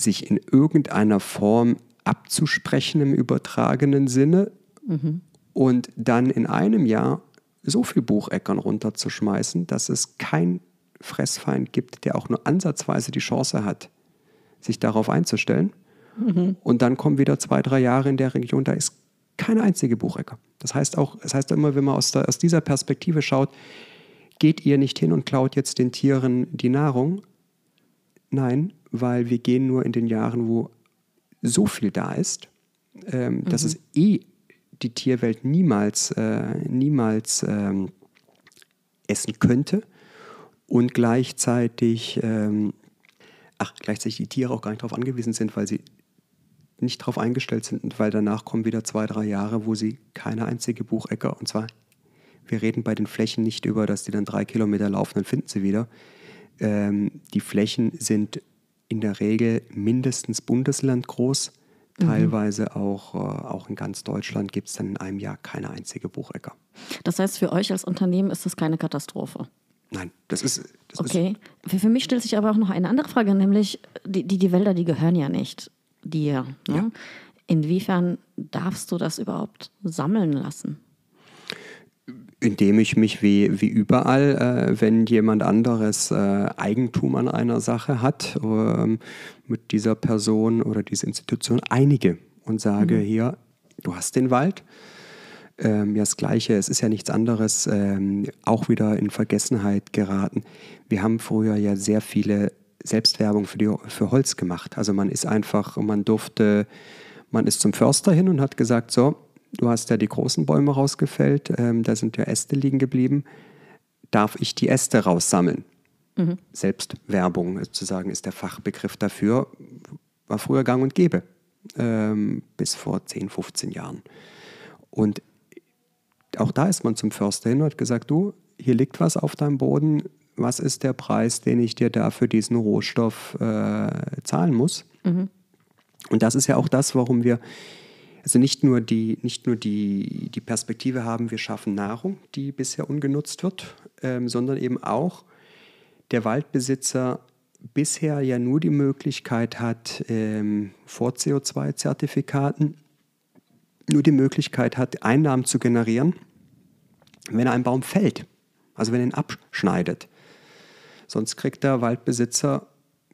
Speaker 1: sich in irgendeiner Form abzusprechen im übertragenen Sinne mhm. und dann in einem Jahr so viel Bucheckern runterzuschmeißen, dass es kein Fressfeind gibt, der auch nur ansatzweise die Chance hat, sich darauf einzustellen. Mhm. Und dann kommen wieder zwei, drei Jahre in der Region, da ist keine einzige Buchecker. Das heißt auch, das heißt immer, wenn man aus, der, aus dieser Perspektive schaut, geht ihr nicht hin und klaut jetzt den Tieren die Nahrung. Nein, weil wir gehen nur in den Jahren, wo so viel da ist, ähm, mhm. dass es eh die Tierwelt niemals, äh, niemals ähm, essen könnte und gleichzeitig, ähm, ach, gleichzeitig die Tiere auch gar nicht darauf angewiesen sind, weil sie nicht darauf eingestellt sind und weil danach kommen wieder zwei, drei Jahre, wo sie keine einzige Buchecker, und zwar, wir reden bei den Flächen nicht über, dass die dann drei Kilometer laufen, dann finden sie wieder. Ähm, die Flächen sind in der Regel mindestens Bundesland groß. Mhm. Teilweise auch, äh, auch in ganz Deutschland gibt es dann in einem Jahr keine einzige Buchecker.
Speaker 3: Das heißt, für euch als Unternehmen ist das keine Katastrophe?
Speaker 1: Nein, das ist. Das
Speaker 3: okay. Ist für mich stellt sich aber auch noch eine andere Frage, nämlich die, die, die Wälder, die gehören ja nicht dir. Ne? Ja. Inwiefern darfst du das überhaupt sammeln lassen?
Speaker 1: Indem ich mich wie, wie überall, äh, wenn jemand anderes äh, Eigentum an einer Sache hat, äh, mit dieser Person oder dieser Institution einige und sage, mhm. hier, du hast den Wald. Ähm, ja, das Gleiche, es ist ja nichts anderes, ähm, auch wieder in Vergessenheit geraten. Wir haben früher ja sehr viele Selbstwerbung für, die, für Holz gemacht. Also man ist einfach, man durfte, man ist zum Förster hin und hat gesagt, so, du hast ja die großen Bäume rausgefällt, ähm, da sind ja Äste liegen geblieben, darf ich die Äste raussammeln? Mhm. Selbstwerbung sozusagen ist der Fachbegriff dafür, war früher gang und gäbe, ähm, bis vor 10, 15 Jahren. Und auch da ist man zum Förster hin und hat gesagt, du, hier liegt was auf deinem Boden, was ist der Preis, den ich dir da für diesen Rohstoff äh, zahlen muss? Mhm. Und das ist ja auch das, warum wir also nicht nur, die, nicht nur die, die Perspektive haben, wir schaffen Nahrung, die bisher ungenutzt wird, ähm, sondern eben auch der Waldbesitzer bisher ja nur die Möglichkeit hat, ähm, vor CO2-Zertifikaten, nur die Möglichkeit hat, Einnahmen zu generieren, wenn ein Baum fällt, also wenn er ihn abschneidet. Sonst kriegt der Waldbesitzer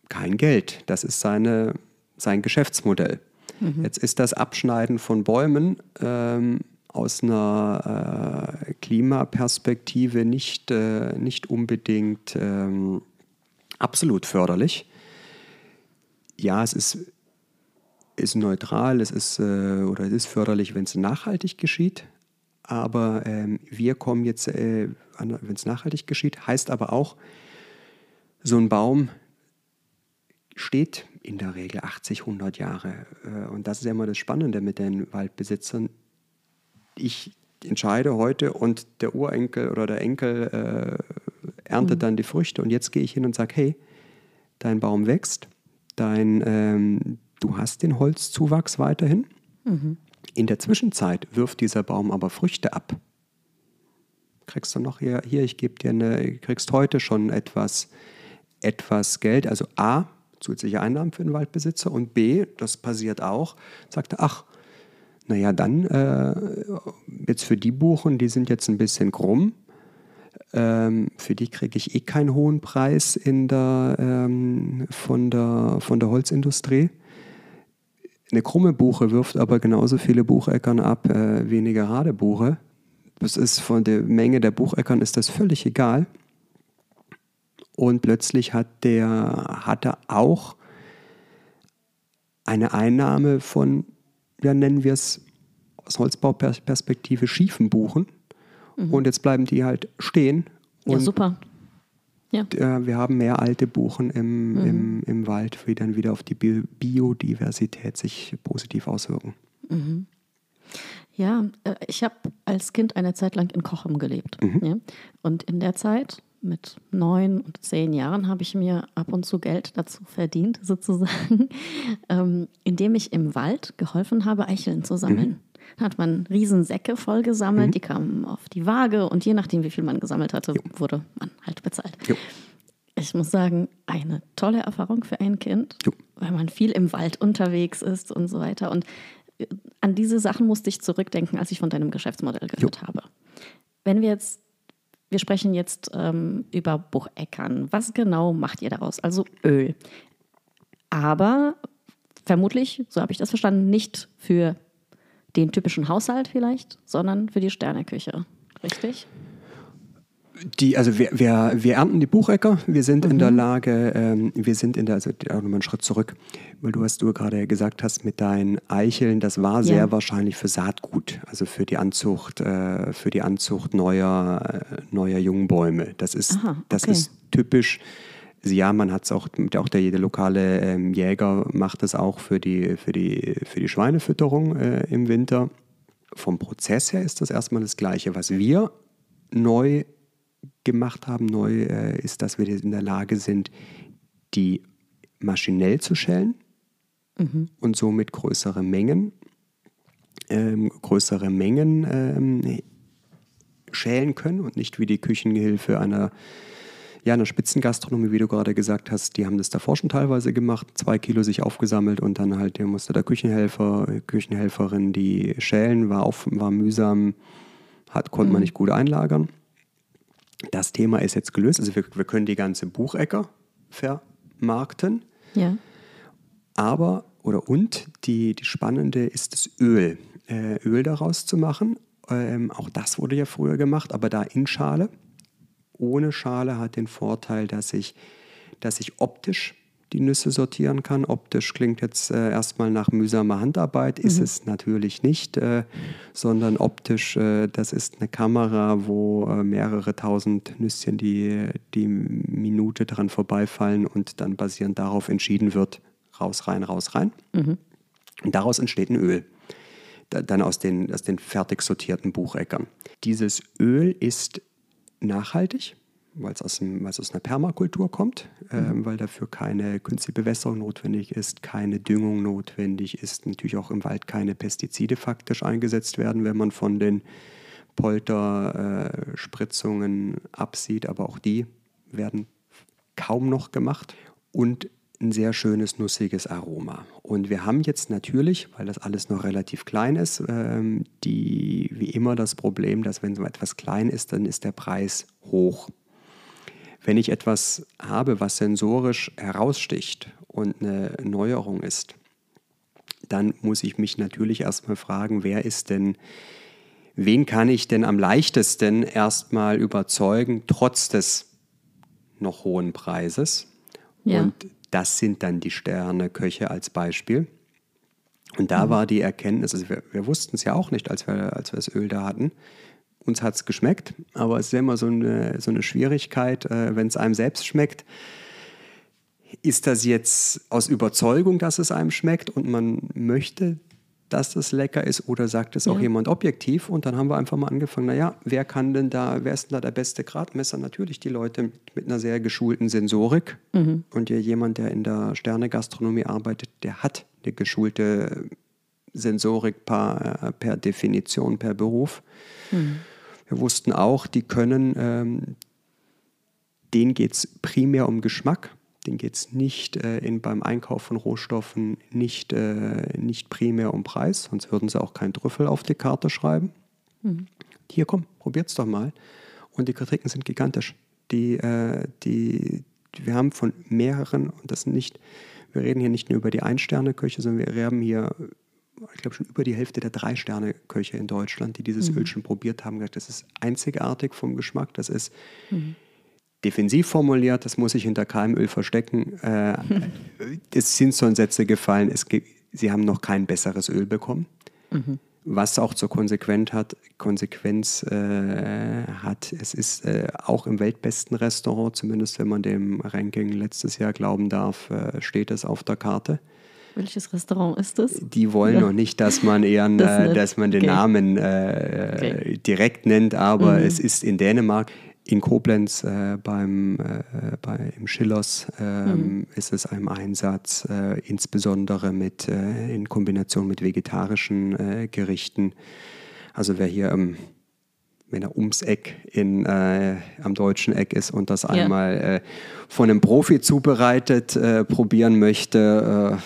Speaker 1: kein Geld. Das ist seine, sein Geschäftsmodell. Mhm. Jetzt ist das Abschneiden von Bäumen ähm, aus einer äh, Klimaperspektive nicht, äh, nicht unbedingt ähm, absolut förderlich. Ja, es ist, ist neutral, es ist, äh, oder es ist förderlich, wenn es nachhaltig geschieht. Aber ähm, wir kommen jetzt, äh, wenn es nachhaltig geschieht, heißt aber auch, so ein Baum steht in der Regel 80, 100 Jahre. Äh, und das ist ja immer das Spannende mit den Waldbesitzern. Ich entscheide heute und der Urenkel oder der Enkel äh, erntet mhm. dann die Früchte. Und jetzt gehe ich hin und sage, hey, dein Baum wächst, dein, ähm, du hast den Holzzuwachs weiterhin. Mhm. In der Zwischenzeit wirft dieser Baum aber Früchte ab. Kriegst du noch hier, hier ich gebe dir eine, kriegst heute schon etwas, etwas Geld. Also A, zusätzliche Einnahmen für den Waldbesitzer und B, das passiert auch, sagt er, ach, naja, dann äh, jetzt für die Buchen, die sind jetzt ein bisschen krumm. Ähm, für die kriege ich eh keinen hohen Preis in der, ähm, von, der, von der Holzindustrie. Eine krumme Buche wirft aber genauso viele Bucheckern ab äh, eine gerade Buche. Das ist von der Menge der Bucheckern ist das völlig egal. Und plötzlich hat der hatte auch eine Einnahme von, ja nennen wir es aus Holzbauperspektive schiefen Buchen. Mhm. Und jetzt bleiben die halt stehen.
Speaker 3: ja, super.
Speaker 1: Ja. Äh, wir haben mehr alte Buchen im, mhm. im, im Wald, die dann wieder auf die Biodiversität sich positiv auswirken.
Speaker 3: Mhm. Ja, äh, ich habe als Kind eine Zeit lang in Kochem gelebt. Mhm. Ja? Und in der Zeit, mit neun und zehn Jahren, habe ich mir ab und zu Geld dazu verdient, sozusagen, ähm, indem ich im Wald geholfen habe, Eicheln zu sammeln. Mhm hat man Riesensäcke voll gesammelt, mhm. die kamen auf die Waage und je nachdem, wie viel man gesammelt hatte, jo. wurde man halt bezahlt. Jo. Ich muss sagen, eine tolle Erfahrung für ein Kind, jo. weil man viel im Wald unterwegs ist und so weiter. Und äh, an diese Sachen musste ich zurückdenken, als ich von deinem Geschäftsmodell gehört habe. Wenn wir jetzt, wir sprechen jetzt ähm, über Bucheckern. Was genau macht ihr daraus? Also Öl. Aber vermutlich, so habe ich das verstanden, nicht für den typischen Haushalt vielleicht, sondern für die Sterneküche. Richtig?
Speaker 1: Die, also wir, wir, wir ernten die Buchecker, wir sind mhm. in der mhm. Lage, ähm, wir sind in der, also auch nochmal einen Schritt zurück, weil du hast du gerade gesagt hast mit deinen Eicheln, das war sehr ja. wahrscheinlich für Saatgut, also für die Anzucht, äh, für die Anzucht neuer, äh, neuer Jungbäume. Das ist, Aha, okay. das ist typisch ja, man hat es auch, auch der jede lokale ähm, Jäger macht es auch für die, für die, für die Schweinefütterung äh, im Winter. Vom Prozess her ist das erstmal das Gleiche. Was wir neu gemacht haben, neu äh, ist, dass wir in der Lage sind, die maschinell zu schälen mhm. und somit größere Mengen, ähm, größere Mengen ähm, schälen können und nicht wie die Küchengehilfe einer ja, in der Spitzengastronomie, wie du gerade gesagt hast, die haben das davor schon teilweise gemacht, zwei Kilo sich aufgesammelt und dann halt, der musste der Küchenhelfer, Küchenhelferin die schälen, war, auf, war mühsam, hat, konnte mhm. man nicht gut einlagern. Das Thema ist jetzt gelöst, also wir, wir können die ganze Buchecker vermarkten.
Speaker 3: Ja.
Speaker 1: Aber, oder und, die, die spannende ist das Öl. Äh, Öl daraus zu machen. Ähm, auch das wurde ja früher gemacht, aber da in Schale ohne Schale hat den Vorteil, dass ich, dass ich optisch die Nüsse sortieren kann. Optisch klingt jetzt äh, erstmal nach mühsamer Handarbeit, ist mhm. es natürlich nicht, äh, sondern optisch, äh, das ist eine Kamera, wo äh, mehrere tausend Nüsschen die, die Minute dran vorbeifallen und dann basierend darauf entschieden wird, raus, rein, raus, rein. Mhm. Und daraus entsteht ein Öl. dann aus den, aus den fertig sortierten Bucheckern. Dieses Öl ist nachhaltig, weil es aus, aus einer Permakultur kommt, mhm. weil dafür keine künstliche Bewässerung notwendig ist, keine Düngung notwendig ist, natürlich auch im Wald keine Pestizide faktisch eingesetzt werden, wenn man von den Polterspritzungen äh, absieht, aber auch die werden kaum noch gemacht. Und ein sehr schönes, nussiges Aroma. Und wir haben jetzt natürlich, weil das alles noch relativ klein ist, ähm, die, wie immer das Problem, dass wenn so etwas klein ist, dann ist der Preis hoch. Wenn ich etwas habe, was sensorisch heraussticht und eine Neuerung ist, dann muss ich mich natürlich erstmal fragen, wer ist denn, wen kann ich denn am leichtesten erstmal überzeugen, trotz des noch hohen Preises? Ja. Und das sind dann die Sterneköche als Beispiel. Und da mhm. war die Erkenntnis, also wir, wir wussten es ja auch nicht, als wir, als wir das Öl da hatten. Uns hat es geschmeckt, aber es ist immer so eine, so eine Schwierigkeit, äh, wenn es einem selbst schmeckt. Ist das jetzt aus Überzeugung, dass es einem schmeckt und man möchte dass das lecker ist oder sagt es auch ja. jemand objektiv? Und dann haben wir einfach mal angefangen, naja, wer kann denn da, wer ist denn da der beste Gradmesser? Natürlich die Leute mit, mit einer sehr geschulten Sensorik. Mhm. Und ja, jemand, der in der Sternegastronomie arbeitet, der hat eine geschulte Sensorik per, äh, per Definition, per Beruf. Mhm. Wir wussten auch, die können, ähm, denen geht es primär um Geschmack. Denen geht es nicht äh, in, beim Einkauf von Rohstoffen nicht, äh, nicht primär um Preis, sonst würden sie auch keinen Trüffel auf die Karte schreiben. Mhm. Hier, komm, probiert's doch mal. Und die Kritiken sind gigantisch. Die, äh, die, wir haben von mehreren, und das nicht, wir reden hier nicht nur über die Ein-Sterne-Köche, sondern wir haben hier, ich glaube, schon über die Hälfte der Drei-Sterne-Köche in Deutschland, die dieses mhm. Öl schon probiert haben, gesagt, das ist einzigartig vom Geschmack, das ist mhm. defensiv formuliert, das muss sich hinter Keimöl verstecken. Äh, es sind so Sätze gefallen, es gibt, sie haben noch kein besseres Öl bekommen. Mhm was auch zur Konsequenz hat, Konsequenz äh, hat, es ist äh, auch im weltbesten Restaurant, zumindest wenn man dem Ranking letztes Jahr glauben darf, äh, steht es auf der Karte.
Speaker 3: Welches Restaurant ist das?
Speaker 1: Die wollen ja. noch nicht, dass man eher, das dass man den okay. Namen äh, okay. direkt nennt, aber mhm. es ist in Dänemark in Koblenz äh, beim, äh, bei, im Schillers äh, mhm. ist es ein Einsatz, äh, insbesondere mit, äh, in Kombination mit vegetarischen äh, Gerichten. Also wer hier, ähm, wenn er ums Eck in, am deutschen Eck ist und das ja. einmal von einem Profi zubereitet probieren möchte,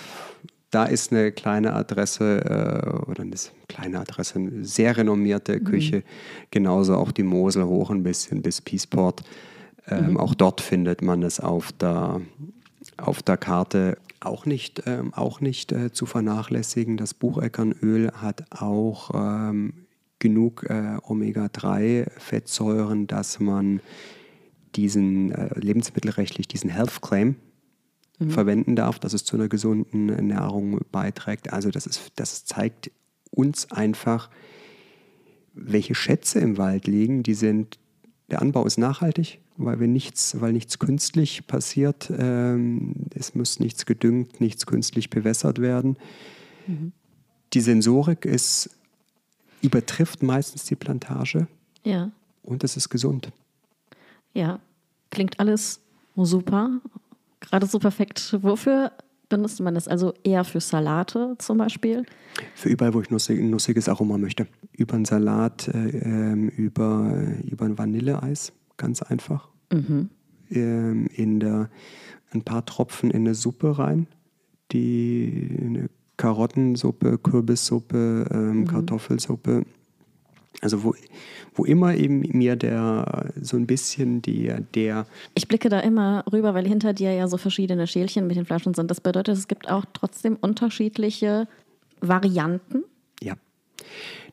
Speaker 1: da ist eine kleine Adresse äh, oder eine kleine Adresse, eine sehr renommierte mhm. Küche. Mhm. Genauso auch die Mosel hoch ein bisschen bis Peaceport. Ähm, mhm. Auch dort findet man es auf der, auf der Karte. Auch nicht, ähm, auch nicht äh, zu vernachlässigen. Das Bucheckernöl hat auch ähm, genug äh, Omega-3-Fettsäuren, dass man diesen äh, lebensmittelrechtlich diesen Health Claim mhm. verwenden darf, dass es zu einer gesunden Ernährung beiträgt. Also das, ist, das zeigt uns einfach, welche Schätze im Wald liegen. Die sind, der Anbau ist nachhaltig, weil wir nichts, weil nichts künstlich passiert. Ähm, es muss nichts gedüngt, nichts künstlich bewässert werden. Mhm. Die Sensorik ist, übertrifft meistens die Plantage.
Speaker 3: Ja.
Speaker 1: Und es ist gesund.
Speaker 3: Ja, klingt alles super gerade so perfekt. Wofür benutzt man das? Also eher für Salate zum Beispiel?
Speaker 1: Für überall, wo ich nussig, ein nussiges Aroma möchte. Über einen Salat, äh, ähm, über, über ein Vanilleeis, ganz einfach. Mhm. Ähm, in der, ein paar Tropfen in eine Suppe rein, die eine Karottensuppe, Kürbissuppe, ähm, mhm. Kartoffelsuppe also wo, wo immer eben mir der so ein bisschen der, der.
Speaker 3: Ich blicke da immer rüber, weil hinter dir ja so verschiedene Schälchen mit den Flaschen sind. Das bedeutet, es gibt auch trotzdem unterschiedliche Varianten.
Speaker 1: Ja.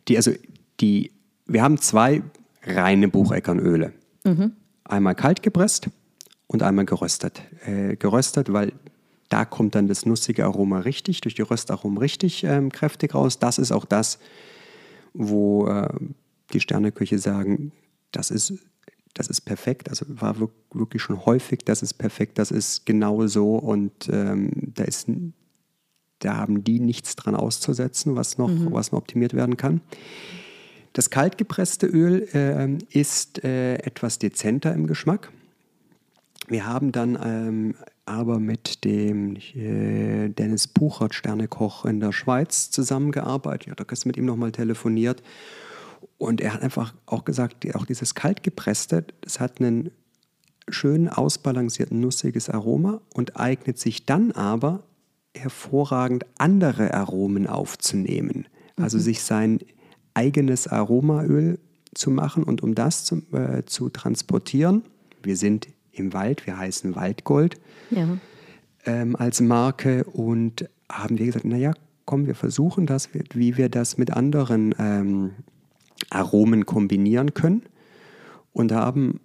Speaker 1: Die, also die, wir haben zwei reine Bucheckernöle. Mhm. Einmal kalt gepresst und einmal geröstet. Äh, geröstet, weil da kommt dann das nussige Aroma richtig, durch die Röstaromen richtig ähm, kräftig raus. Das ist auch das, wo äh, die Sterneküche sagen, das ist, das ist perfekt. Also war wirklich schon häufig, das ist perfekt, das ist genau so und ähm, da ist da haben die nichts dran auszusetzen, was noch, mhm. was noch optimiert werden kann. Das kaltgepresste Öl äh, ist äh, etwas dezenter im Geschmack. Wir haben dann ähm, aber mit dem äh, Dennis Buchert, Sternekoch in der Schweiz, zusammengearbeitet. Ich habe mit ihm nochmal telefoniert. Und er hat einfach auch gesagt, auch dieses kaltgepresste, das hat einen schön ausbalancierten, nussiges Aroma und eignet sich dann aber hervorragend andere Aromen aufzunehmen. Also mhm. sich sein eigenes Aromaöl zu machen und um das zu, äh, zu transportieren. Wir sind im Wald, wir heißen Waldgold ja. ähm, als Marke und haben wir gesagt, naja, komm, wir versuchen das, wie wir das mit anderen ähm, Aromen kombinieren können und haben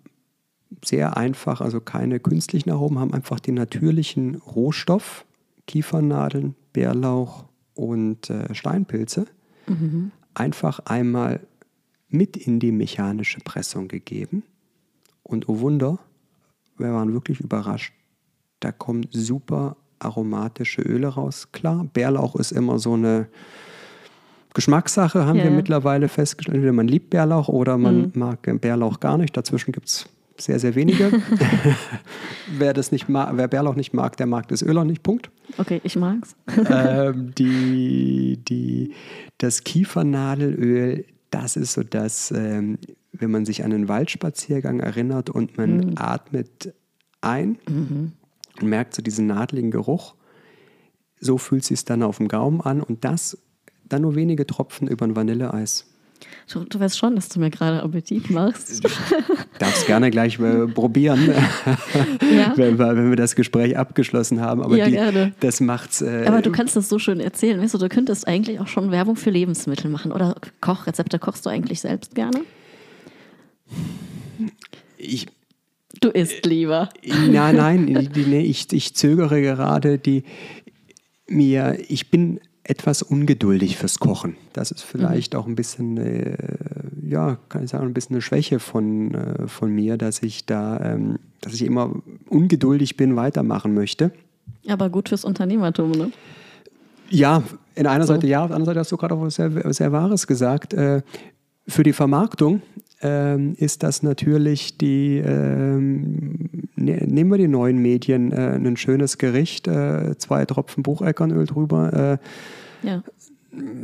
Speaker 1: sehr einfach, also keine künstlichen Aromen, haben einfach den natürlichen Rohstoff, Kiefernadeln, Bärlauch und äh, Steinpilze, mhm. einfach einmal mit in die mechanische Pressung gegeben. Und oh Wunder, wir waren wirklich überrascht. Da kommen super aromatische Öle raus. Klar, Bärlauch ist immer so eine Geschmackssache, haben ja, wir ja. mittlerweile festgestellt. Entweder man liebt Bärlauch oder man mhm. mag Bärlauch gar nicht. Dazwischen gibt es sehr, sehr wenige. wer, das nicht wer Bärlauch nicht mag, der mag das Öl auch nicht. Punkt.
Speaker 3: Okay, ich mag's.
Speaker 1: ähm, die, die, das Kiefernadelöl, das ist so das, ähm, wenn man sich an einen Waldspaziergang erinnert und man mhm. atmet ein mhm. und merkt so diesen nadeligen Geruch. So fühlt es sich dann auf dem Gaumen an und das dann nur wenige Tropfen über ein Vanilleeis.
Speaker 3: Du, du, weißt schon, dass du mir gerade Appetit machst.
Speaker 1: Darfst gerne gleich äh, probieren, ja. wenn, wir, wenn, wir, das Gespräch abgeschlossen haben. Aber
Speaker 3: ja, die, gerne.
Speaker 1: das macht's.
Speaker 3: Äh, Aber du kannst das so schön erzählen. Weißt du, du könntest eigentlich auch schon Werbung für Lebensmittel machen. Oder Kochrezepte kochst du eigentlich selbst gerne?
Speaker 1: Ich,
Speaker 3: du isst lieber.
Speaker 1: Nein, nein, nee, ich, ich zögere gerade die mir, ich bin etwas ungeduldig fürs Kochen. Das ist vielleicht mhm. auch ein bisschen, äh, ja, kann ich sagen, ein bisschen eine Schwäche von, äh, von mir, dass ich da, ähm, dass ich immer ungeduldig bin, weitermachen möchte.
Speaker 3: Aber gut fürs Unternehmertum, ne?
Speaker 1: Ja, in einer so. Seite ja, auf der anderen Seite hast du gerade auch was sehr, sehr Wahres gesagt. Äh, für die Vermarktung ähm, ist das natürlich die, ähm, ne, nehmen wir die neuen Medien, äh, ein schönes Gericht, äh, zwei Tropfen Bucheckernöl drüber, äh, ja.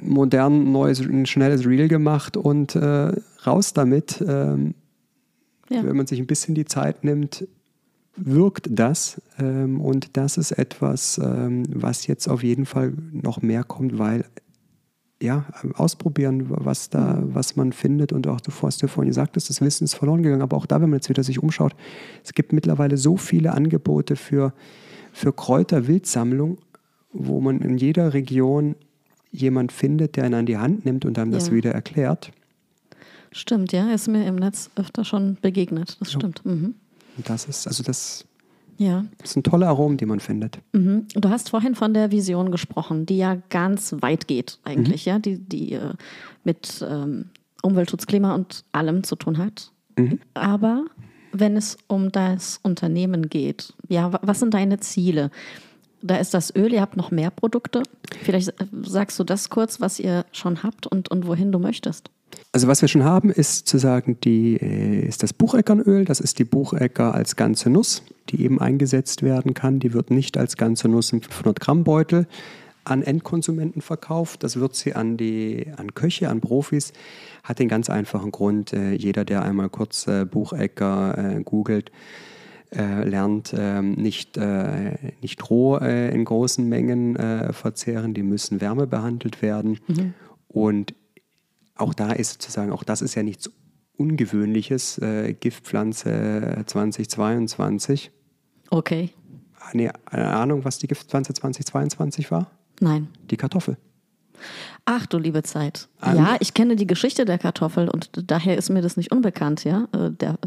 Speaker 1: modern, neues, ein schnelles Reel gemacht und äh, raus damit. Ähm, ja. Wenn man sich ein bisschen die Zeit nimmt, wirkt das. Ähm, und das ist etwas, ähm, was jetzt auf jeden Fall noch mehr kommt, weil ja, ausprobieren, was da, mhm. was man findet. Und auch du hast ja vorhin gesagt, dass das Wissen ist verloren gegangen. Aber auch da, wenn man jetzt wieder sich umschaut, es gibt mittlerweile so viele Angebote für, für Kräuter-Wildsammlung, wo man in jeder Region jemand findet, der ihn an die Hand nimmt und einem ja. das wieder erklärt.
Speaker 3: Stimmt, ja, ist mir im Netz öfter schon begegnet. Das stimmt. Mhm.
Speaker 1: Und das ist, also das ja. Das sind tolle Aromen, die man findet.
Speaker 3: Mhm. Du hast vorhin von der Vision gesprochen, die ja ganz weit geht eigentlich, mhm. ja, die, die äh, mit ähm, Umweltschutz, Klima und allem zu tun hat. Mhm. Aber wenn es um das Unternehmen geht, ja, was sind deine Ziele? Da ist das Öl, ihr habt noch mehr Produkte. Vielleicht äh, sagst du das kurz, was ihr schon habt und, und wohin du möchtest.
Speaker 1: Also was wir schon haben, ist zu sagen, die, äh, ist das Bucheckernöl. Das ist die Buchecker als ganze Nuss, die eben eingesetzt werden kann. Die wird nicht als ganze Nuss im 500 Gramm Beutel an Endkonsumenten verkauft. Das wird sie an die an Köche, an Profis. Hat den ganz einfachen Grund. Äh, jeder, der einmal kurz äh, Buchecker googelt, lernt, ähm, nicht, nicht roh in großen Mengen verzehren. Die müssen wärmebehandelt werden. Mhm. Und auch da ist sozusagen, auch das ist ja nichts Ungewöhnliches, äh, Giftpflanze 2022.
Speaker 3: Okay.
Speaker 1: Eine, eine Ahnung, was die Giftpflanze 2022 war?
Speaker 3: Nein.
Speaker 1: Die Kartoffel.
Speaker 3: Ach du liebe Zeit. An ja, ich kenne die Geschichte der Kartoffel und daher ist mir das nicht unbekannt, ja, äh, der,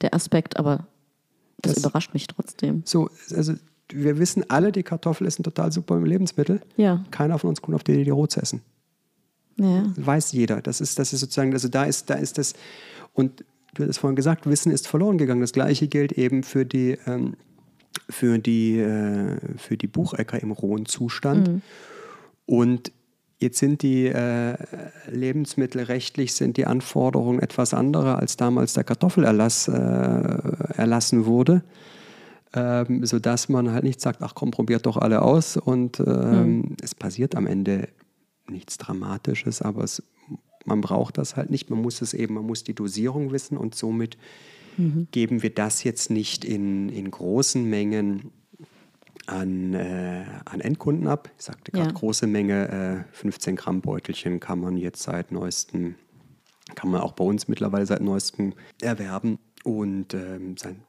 Speaker 3: der Aspekt, aber das, das überrascht mich trotzdem.
Speaker 1: So, also wir wissen alle, die Kartoffel ist ein total super Lebensmittel.
Speaker 3: Ja.
Speaker 1: Keiner von uns kommt auf die Idee, die roh zu essen. Ja. Weiß jeder. Das ist, das ist sozusagen, also da ist, da ist das, und du hast es vorhin gesagt, Wissen ist verloren gegangen. Das gleiche gilt eben für die, ähm, für die, äh, für die Buchecker im rohen Zustand. Mhm. Und Jetzt sind die äh, lebensmittelrechtlich sind die Anforderungen etwas andere, als damals der Kartoffelerlass äh, erlassen wurde, ähm, sodass man halt nicht sagt, ach komm, probiert doch alle aus und ähm, mhm. es passiert am Ende nichts Dramatisches, aber es, man braucht das halt nicht. Man muss es eben, man muss die Dosierung wissen und somit mhm. geben wir das jetzt nicht in, in großen Mengen an, äh, an Endkunden ab. Ich sagte gerade, ja. große Menge, äh, 15 Gramm Beutelchen kann man jetzt seit neuestem, kann man auch bei uns mittlerweile seit neuestem erwerben und ähm, sein,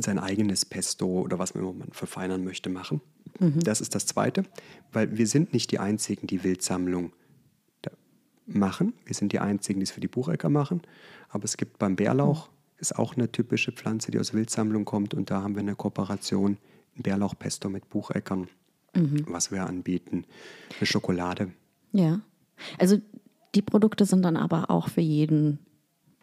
Speaker 1: sein eigenes Pesto oder was man immer verfeinern möchte machen. Mhm. Das ist das Zweite, weil wir sind nicht die Einzigen, die Wildsammlung machen. Wir sind die Einzigen, die es für die Buchecker machen. Aber es gibt beim Bärlauch, mhm. ist auch eine typische Pflanze, die aus Wildsammlung kommt. Und da haben wir eine Kooperation, ein Bärlauchpesto mit Bucheckern, mhm. was wir anbieten. Eine Schokolade.
Speaker 3: Ja. Also die Produkte sind dann aber auch für jeden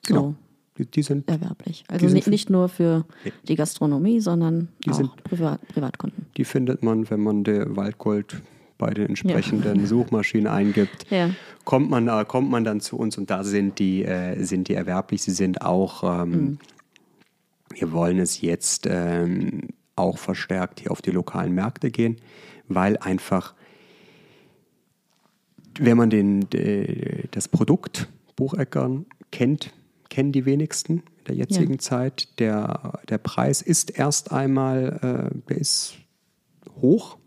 Speaker 3: so.
Speaker 1: Die, die sind
Speaker 3: erwerblich. Also sind nicht nur für die Gastronomie, sondern auch sind, Privat, Privatkunden.
Speaker 1: Die findet man, wenn man der Waldgold bei den entsprechenden ja. Suchmaschinen eingibt,
Speaker 3: ja.
Speaker 1: kommt, man, äh, kommt man dann zu uns und da sind die, äh, sind die erwerblich. Sie sind auch, ähm, mhm. Wir wollen es jetzt ähm, auch verstärkt hier auf die lokalen Märkte gehen, weil einfach, wenn man den, das Produkt Bucheckern kennt, kennen die wenigsten in der jetzigen ja. Zeit. Der, der Preis ist erst einmal, äh, der ist hoch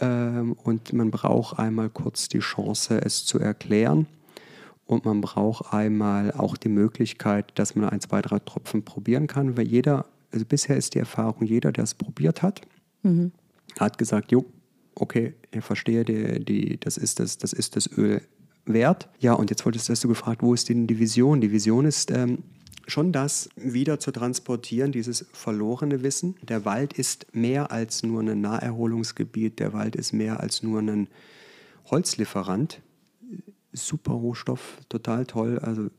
Speaker 1: ähm, und man braucht einmal kurz die Chance, es zu erklären. Und man braucht einmal auch die Möglichkeit, dass man ein, zwei, drei Tropfen probieren kann, weil jeder, also bisher ist die Erfahrung, jeder, der es probiert hat, mhm. hat gesagt, jo, okay, ich verstehe, die, die, das, ist das, das ist das Öl wert. Ja, und jetzt wolltest, du gefragt, wo ist denn die Vision? Die Vision ist ähm, schon das, wieder zu transportieren, dieses verlorene Wissen. Der Wald ist mehr als nur ein Naherholungsgebiet, der Wald ist mehr als nur ein Holzlieferant super Rohstoff, total toll. Also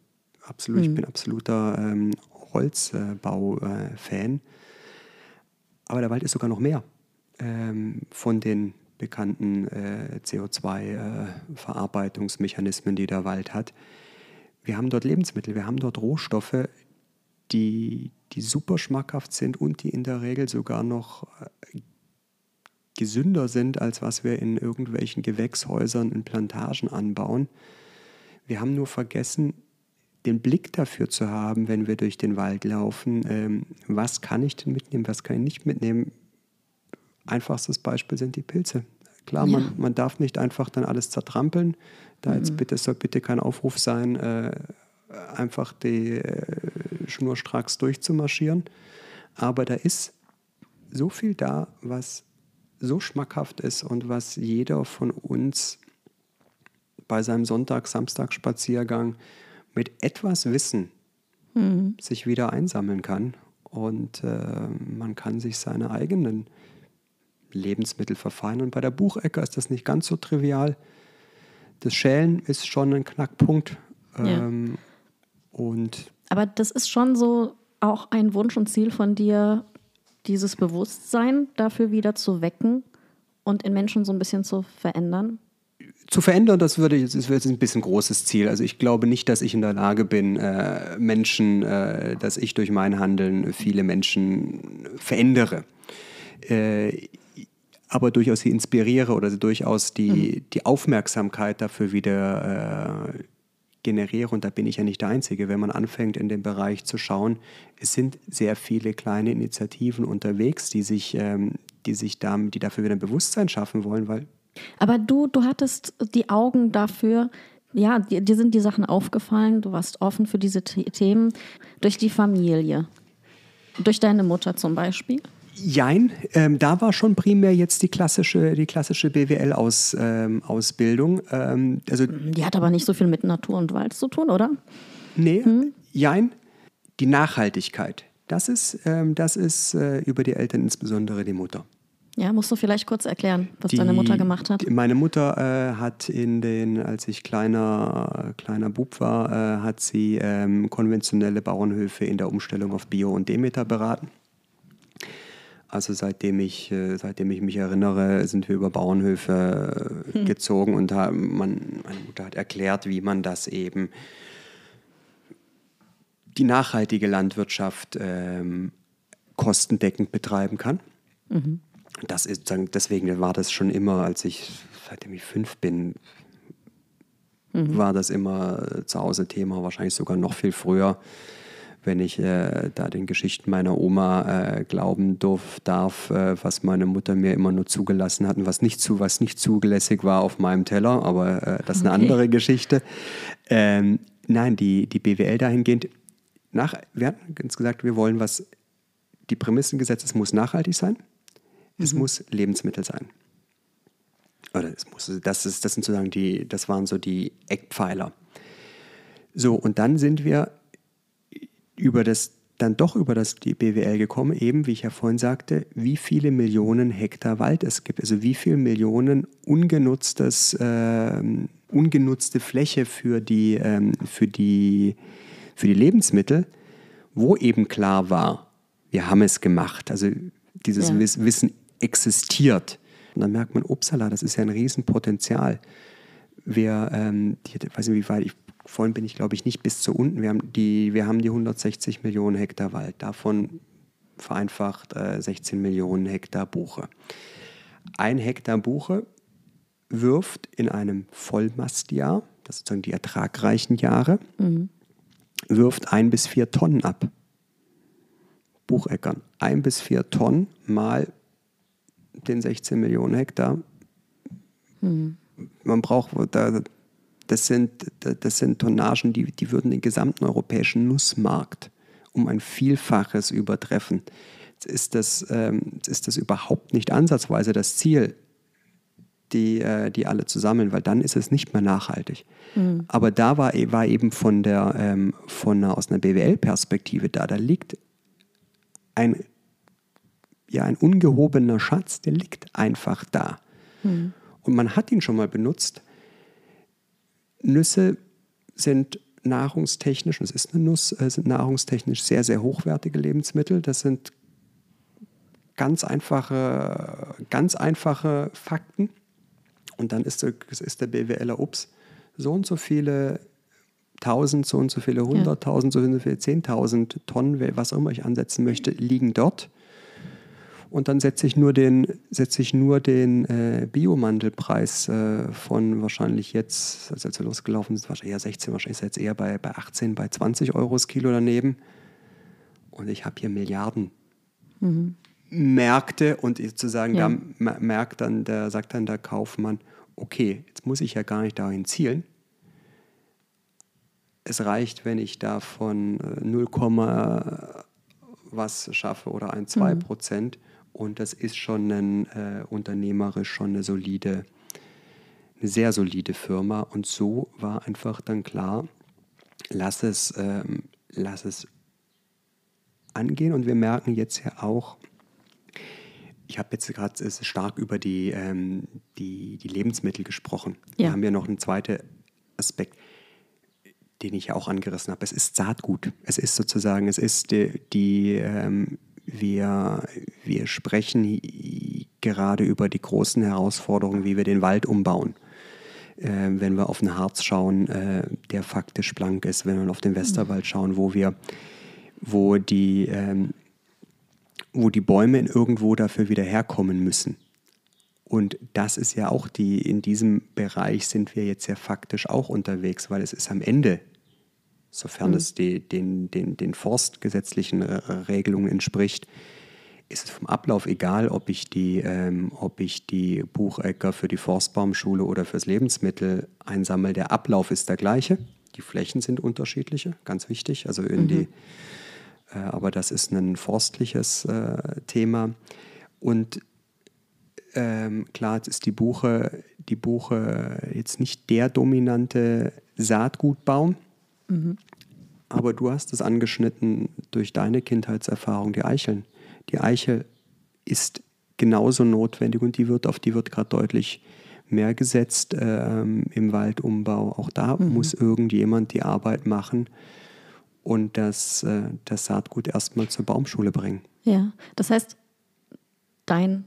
Speaker 1: absolut, mhm. ich bin absoluter ähm, Holzbau-Fan. Aber der Wald ist sogar noch mehr ähm, von den bekannten äh, CO2-Verarbeitungsmechanismen, äh, die der Wald hat. Wir haben dort Lebensmittel, wir haben dort Rohstoffe, die, die super schmackhaft sind und die in der Regel sogar noch äh, gesünder sind, als was wir in irgendwelchen Gewächshäusern in Plantagen anbauen. Wir haben nur vergessen, den Blick dafür zu haben, wenn wir durch den Wald laufen, ähm, was kann ich denn mitnehmen, was kann ich nicht mitnehmen. Einfachstes Beispiel sind die Pilze. Klar, ja. man, man darf nicht einfach dann alles zertrampeln. Da mhm. jetzt bitte, soll bitte kein Aufruf sein, äh, einfach die äh, schnurstracks durchzumarschieren. Aber da ist so viel da, was so schmackhaft ist und was jeder von uns bei seinem Sonntag-Samstag-Spaziergang mit etwas Wissen mhm. sich wieder einsammeln kann. Und äh, man kann sich seine eigenen Lebensmittel verfeinern. Bei der Buchecker ist das nicht ganz so trivial. Das Schälen ist schon ein Knackpunkt. Ähm, ja. und
Speaker 3: Aber das ist schon so auch ein Wunsch und Ziel von dir, dieses Bewusstsein dafür wieder zu wecken und in Menschen so ein bisschen zu verändern?
Speaker 1: Zu verändern, das würde das ist ein bisschen großes Ziel. Also ich glaube nicht, dass ich in der Lage bin, äh, Menschen, äh, dass ich durch mein Handeln viele Menschen verändere. Äh, aber durchaus sie inspiriere oder durchaus die, mhm. die Aufmerksamkeit dafür wieder äh, generiere, und da bin ich ja nicht der Einzige, wenn man anfängt in dem Bereich zu schauen, es sind sehr viele kleine Initiativen unterwegs, die sich, ähm, die sich da, die dafür wieder ein Bewusstsein schaffen wollen, weil.
Speaker 3: Aber du, du hattest die Augen dafür, ja, dir, dir sind die Sachen aufgefallen, du warst offen für diese Themen durch die Familie. Durch deine Mutter zum Beispiel?
Speaker 1: Jein, ähm, da war schon primär jetzt die klassische, die klassische BWL-Ausbildung. Ähm, ähm,
Speaker 3: also, die hat aber nicht so viel mit Natur und Wald zu tun, oder?
Speaker 1: Nee, hm? jein. Die Nachhaltigkeit, das ist, ähm, das ist äh, über die Eltern insbesondere die Mutter.
Speaker 3: Ja, musst du vielleicht kurz erklären, was die, deine Mutter gemacht hat?
Speaker 1: Meine Mutter äh, hat in den, als ich kleiner, kleiner Bub war, äh, hat sie ähm, konventionelle Bauernhöfe in der Umstellung auf Bio und Demeter beraten. Also seitdem ich, äh, seitdem ich mich erinnere, sind wir über Bauernhöfe äh, hm. gezogen und haben, man, meine Mutter hat erklärt, wie man das eben, die nachhaltige Landwirtschaft ähm, kostendeckend betreiben kann. Mhm. Das ist, deswegen war das schon immer, als ich, seitdem ich fünf bin, mhm. war das immer zu Hause Thema, wahrscheinlich sogar noch viel früher wenn ich äh, da den Geschichten meiner Oma äh, glauben durf, darf, äh, was meine Mutter mir immer nur zugelassen hat und was nicht, zu, was nicht zulässig war auf meinem Teller, aber äh, das ist eine andere Geschichte. Ähm, nein, die, die BWL dahingehend, nach, wir hatten uns gesagt, wir wollen was, die Prämissen gesetzt, es muss nachhaltig sein, mhm. es muss Lebensmittel sein. Oder es muss, das, ist, das sind sozusagen die, das waren so die Eckpfeiler. So, und dann sind wir über das dann doch über das die BWL gekommen, eben wie ich ja vorhin sagte, wie viele Millionen Hektar Wald es gibt, also wie viele Millionen ungenutztes, äh, ungenutzte Fläche für die, ähm, für, die, für die Lebensmittel, wo eben klar war, wir haben es gemacht, also dieses ja. Wissen existiert. Und dann merkt man, upsala, das ist ja ein Riesenpotenzial. Wir, ähm, ich weiß nicht, wie weit, ich vorhin bin ich, glaube ich, nicht bis zu unten. Wir haben die, wir haben die 160 Millionen Hektar Wald, davon vereinfacht äh, 16 Millionen Hektar Buche. Ein Hektar Buche wirft in einem Vollmastjahr, das sind sozusagen die ertragreichen Jahre, mhm. wirft ein bis vier Tonnen ab. Bucheckern. Ein bis vier Tonnen mal den 16 Millionen Hektar. Mhm. Man braucht, da, das sind, das sind Tonnagen, die, die würden den gesamten europäischen Nussmarkt um ein Vielfaches übertreffen. Ist das, ähm, ist das überhaupt nicht ansatzweise das Ziel, die, äh, die alle zu sammeln, weil dann ist es nicht mehr nachhaltig. Mhm. Aber da war, war eben von der, ähm, von einer, aus einer BWL-Perspektive da, da liegt ein, ja, ein ungehobener Schatz, der liegt einfach da. Mhm. Und man hat ihn schon mal benutzt. Nüsse sind nahrungstechnisch, und es ist eine Nuss, äh, sind nahrungstechnisch sehr, sehr hochwertige Lebensmittel. Das sind ganz einfache, ganz einfache Fakten. Und dann ist der, ist der BWLer, ups, so und so viele tausend, so und so viele hunderttausend, so und so viele zehntausend Tonnen, was auch immer ich ansetzen möchte, liegen dort und dann setze ich nur den, setze ich nur den äh, Biomandelpreis äh, von wahrscheinlich jetzt, also als wir losgelaufen sind, wahrscheinlich eher 16, wahrscheinlich ist er jetzt eher bei, bei 18, bei 20 Euro das Kilo daneben. Und ich habe hier Milliarden mhm. Märkte und sozusagen ja. da merkt dann, der sagt dann der Kaufmann, okay, jetzt muss ich ja gar nicht dahin zielen. Es reicht, wenn ich davon 0, äh, was schaffe oder ein, zwei mhm. Prozent. Und das ist schon ein, äh, unternehmerisch schon eine solide, eine sehr solide Firma. Und so war einfach dann klar, lass es, ähm, lass es angehen. Und wir merken jetzt ja auch, ich habe jetzt gerade stark über die, ähm, die, die Lebensmittel gesprochen. Ja. Wir haben ja noch einen zweiten Aspekt, den ich ja auch angerissen habe. Es ist Saatgut. Es ist sozusagen, es ist die, die ähm, wir, wir sprechen gerade über die großen Herausforderungen, wie wir den Wald umbauen. Äh, wenn wir auf den Harz schauen, äh, der faktisch blank ist, wenn wir auf den Westerwald schauen, wo wir, wo die, ähm, wo die Bäume irgendwo dafür wieder herkommen müssen. Und das ist ja auch die, in diesem Bereich sind wir jetzt ja faktisch auch unterwegs, weil es ist am Ende sofern mhm. es die, den, den, den forstgesetzlichen Regelungen entspricht, ist es vom Ablauf egal, ob ich die, ähm, ob ich die Buchecker für die Forstbaumschule oder fürs Lebensmittel einsammle. Der Ablauf ist der gleiche. Die Flächen sind unterschiedliche, ganz wichtig. Also in mhm. die, äh, aber das ist ein forstliches äh, Thema. Und ähm, klar, jetzt ist die Buche, die Buche jetzt nicht der dominante Saatgutbaum. Mhm. Aber du hast es angeschnitten durch deine Kindheitserfahrung, die Eicheln. Die Eiche ist genauso notwendig und die wird, auf die wird gerade deutlich mehr gesetzt äh, im Waldumbau. Auch da mhm. muss irgendjemand die Arbeit machen und das, äh, das Saatgut erstmal zur Baumschule bringen.
Speaker 3: Ja, das heißt, dein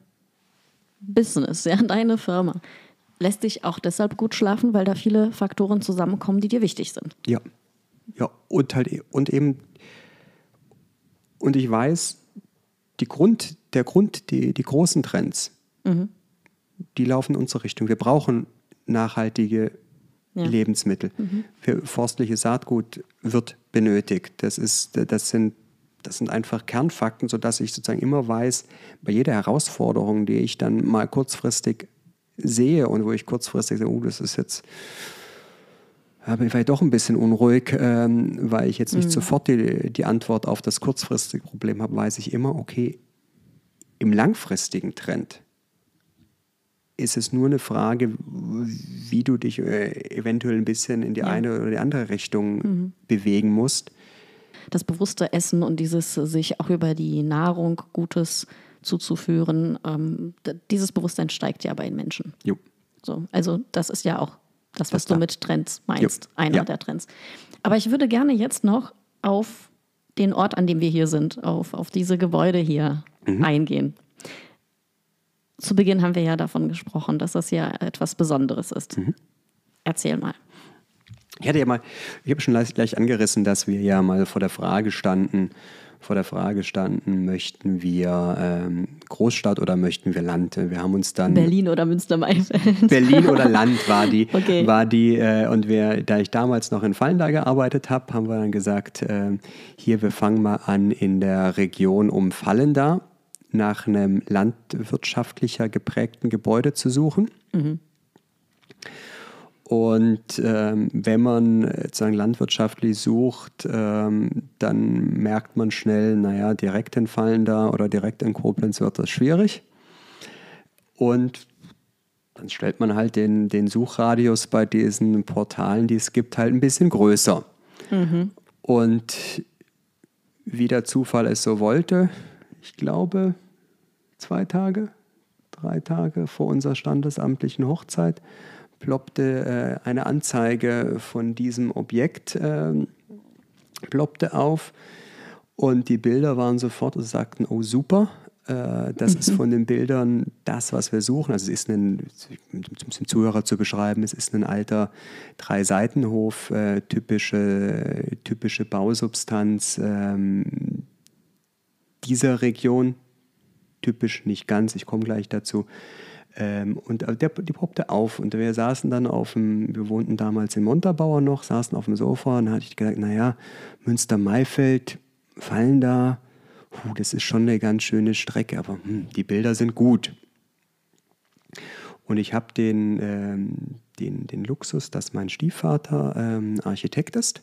Speaker 3: Business, ja, deine Firma, lässt dich auch deshalb gut schlafen, weil da viele Faktoren zusammenkommen, die dir wichtig sind.
Speaker 1: Ja, ja, und halt, und eben, und ich weiß, die Grund, der Grund, die, die großen Trends, mhm. die laufen in unsere Richtung. Wir brauchen nachhaltige ja. Lebensmittel. Mhm. Für forstliches Saatgut wird benötigt. Das, ist, das, sind, das sind einfach Kernfakten, sodass ich sozusagen immer weiß, bei jeder Herausforderung, die ich dann mal kurzfristig sehe und wo ich kurzfristig sage, oh, das ist jetzt bin ich vielleicht doch ein bisschen unruhig, ähm, weil ich jetzt nicht mhm. sofort die, die Antwort auf das kurzfristige Problem habe, weiß ich immer, okay, im langfristigen Trend ist es nur eine Frage, wie du dich äh, eventuell ein bisschen in die ja. eine oder die andere Richtung mhm. bewegen musst.
Speaker 3: Das bewusste Essen und dieses sich auch über die Nahrung Gutes zuzuführen, ähm, dieses Bewusstsein steigt ja bei den Menschen. Jo. So, also das ist ja auch das, was du mit Trends meinst, jo. einer ja. der Trends. Aber ich würde gerne jetzt noch auf den Ort, an dem wir hier sind, auf, auf diese Gebäude hier mhm. eingehen. Zu Beginn haben wir ja davon gesprochen, dass das ja etwas Besonderes ist. Mhm. Erzähl mal.
Speaker 1: Ich hatte ja mal, ich habe schon gleich angerissen, dass wir ja mal vor der Frage standen, vor der Frage standen, möchten wir ähm, Großstadt oder möchten wir Land? Wir haben uns dann
Speaker 3: Berlin oder Münster-Maifeld.
Speaker 1: Berlin oder Land war die,
Speaker 3: Okay.
Speaker 1: war die äh, und wir, da ich damals noch in Fallendar gearbeitet habe, haben wir dann gesagt, äh, hier wir fangen mal an in der Region um Fallendar nach einem landwirtschaftlicher geprägten Gebäude zu suchen. Und ähm, wenn man äh, sozusagen landwirtschaftlich sucht, ähm, dann merkt man schnell, naja, direkt in Fallendar oder direkt in Koblenz wird das schwierig. Und dann stellt man halt den, den Suchradius bei diesen Portalen, die es gibt, halt ein bisschen größer. Und wie der Zufall es so wollte, ich glaube, zwei Tage, drei Tage vor unserer standesamtlichen Hochzeit, ploppte äh, eine Anzeige von diesem Objekt, ähm, ploppte auf und die Bilder waren sofort und sagten, oh super, äh, das ist von den Bildern das, was wir suchen. Also es ist ein, um es dem Zuhörer zu beschreiben, es ist ein alter Drei-Seitenhof, äh, typische, typische Bausubstanz ähm, dieser Region, typisch nicht ganz, ich komme gleich dazu. Ähm, und der, die poppte auf und wir saßen dann auf dem, wir wohnten damals in Montabaur noch, saßen auf dem Sofa und da hatte ich gedacht, naja, Münster-Maifeld, fallen da, puh, das ist schon eine ganz schöne Strecke, aber hm, die Bilder sind gut. Und ich habe den, ähm, den, den Luxus, dass mein Stiefvater ähm, Architekt ist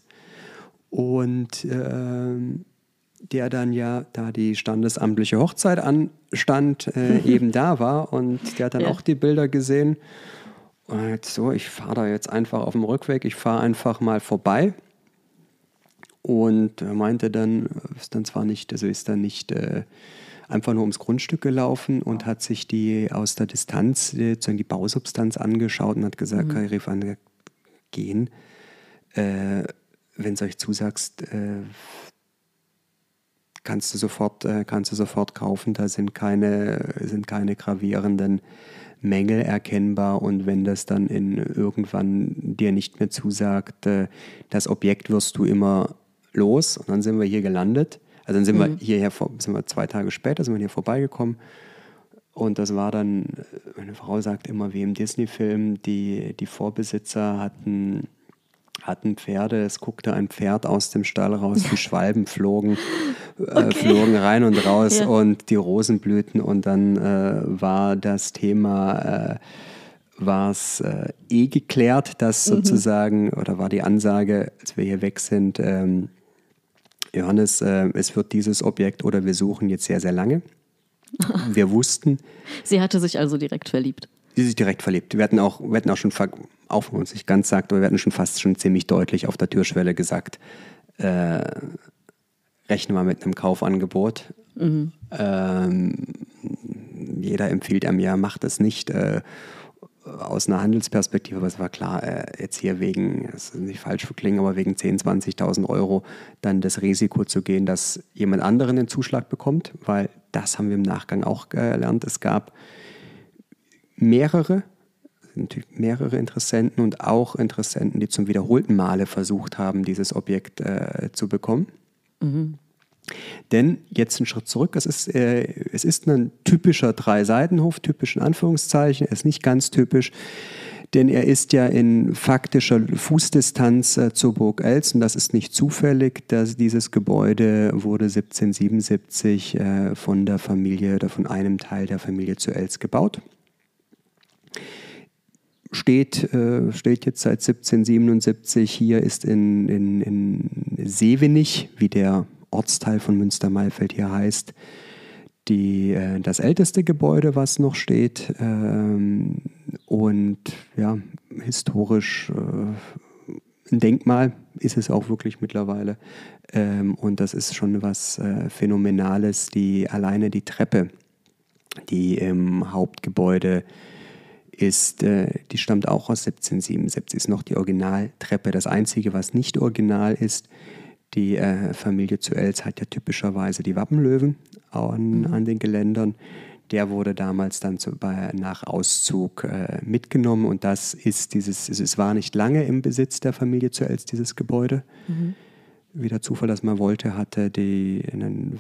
Speaker 1: und ähm, der dann ja, da die standesamtliche Hochzeit anstand, äh, eben da war und der hat dann
Speaker 3: Ja.
Speaker 1: auch die Bilder gesehen. Und jetzt so, ich fahre da jetzt einfach auf dem Rückweg, ich fahre einfach mal vorbei. Und er meinte dann, ist dann zwar nicht, also ist dann nicht äh, einfach nur ums Grundstück gelaufen und hat sich die aus der Distanz, äh, sozusagen die Bausubstanz angeschaut und hat gesagt, mhm. rief an, gehen, äh, wenn du euch zusagst, äh, kannst du sofort, äh, kannst du sofort kaufen. Da sind keine, sind keine gravierenden Mängel erkennbar und wenn das dann in irgendwann dir nicht mehr zusagt, äh, das Objekt wirst du immer los und dann sind wir hier gelandet. Also dann sind wir hierher, sind wir zwei Tage später, sind wir hier vorbeigekommen und das war dann, äh, meine Frau sagt immer wie im Disney-Film, die, die Vorbesitzer hatten, hatten Pferde, es guckte ein Pferd aus dem Stall raus, die Schwalben flogen, äh, flogen rein und raus
Speaker 3: Ja.
Speaker 1: und die Rosen blühten und dann äh, war das Thema, äh, war es äh, eh geklärt, dass sozusagen, oder war die Ansage, als wir hier weg sind, ähm, Johannes, äh, es wird dieses Objekt oder wir suchen jetzt sehr, sehr lange. Wir wussten,
Speaker 3: Sie hatte sich also direkt verliebt.
Speaker 1: Die sich direkt verliebt. Wir hatten auch, wir hatten auch schon, auch wenn man es nicht ganz sagt, aber wir hatten schon fast schon ziemlich deutlich auf der Türschwelle gesagt, äh, rechne mal mit einem Kaufangebot. Ähm, jeder empfiehlt einem ja, macht es nicht. Äh, aus einer Handelsperspektive, aber es war klar, äh, jetzt hier wegen, es ist nicht falsch klingen, aber wegen 10.000, 20.000 Euro dann das Risiko zu gehen, dass jemand anderen den Zuschlag bekommt, weil das haben wir im Nachgang auch gelernt. Es gab mehrere, natürlich mehrere Interessenten und auch Interessenten, die zum wiederholten Male versucht haben, dieses Objekt äh, zu bekommen. Denn jetzt ein Schritt zurück, es ist, äh, es ist ein typischer Drei-Seitenhof, typisch in Anführungszeichen, er ist nicht ganz typisch, denn er ist ja in faktischer Fußdistanz äh, zur Burg Elst. Und das ist nicht zufällig, dass dieses Gebäude wurde 1777 äh, von der Familie oder von einem Teil der Familie zu Elst gebaut steht, äh, steht jetzt seit 1777 hier, ist in, in, in Sevenich, wie der Ortsteil von Münster-Maifeld hier heißt, die, äh, das älteste Gebäude, was noch steht. Ähm, und ja, historisch äh, ein Denkmal ist es auch wirklich mittlerweile. Ähm, und das ist schon was äh, Phänomenales, die alleine die Treppe, die im Hauptgebäude ist, äh, die stammt auch aus 1777, ist noch die Originaltreppe. Das Einzige, was nicht original ist, die äh, Familie zu Els hat ja typischerweise die Wappenlöwen an, an den Geländern. der wurde damals dann zu, bei, nach Auszug äh, mitgenommen und das ist dieses, es war nicht lange im Besitz der Familie zu Els, dieses Gebäude. Mhm. Wie der Zufall das mal wollte, hatte die,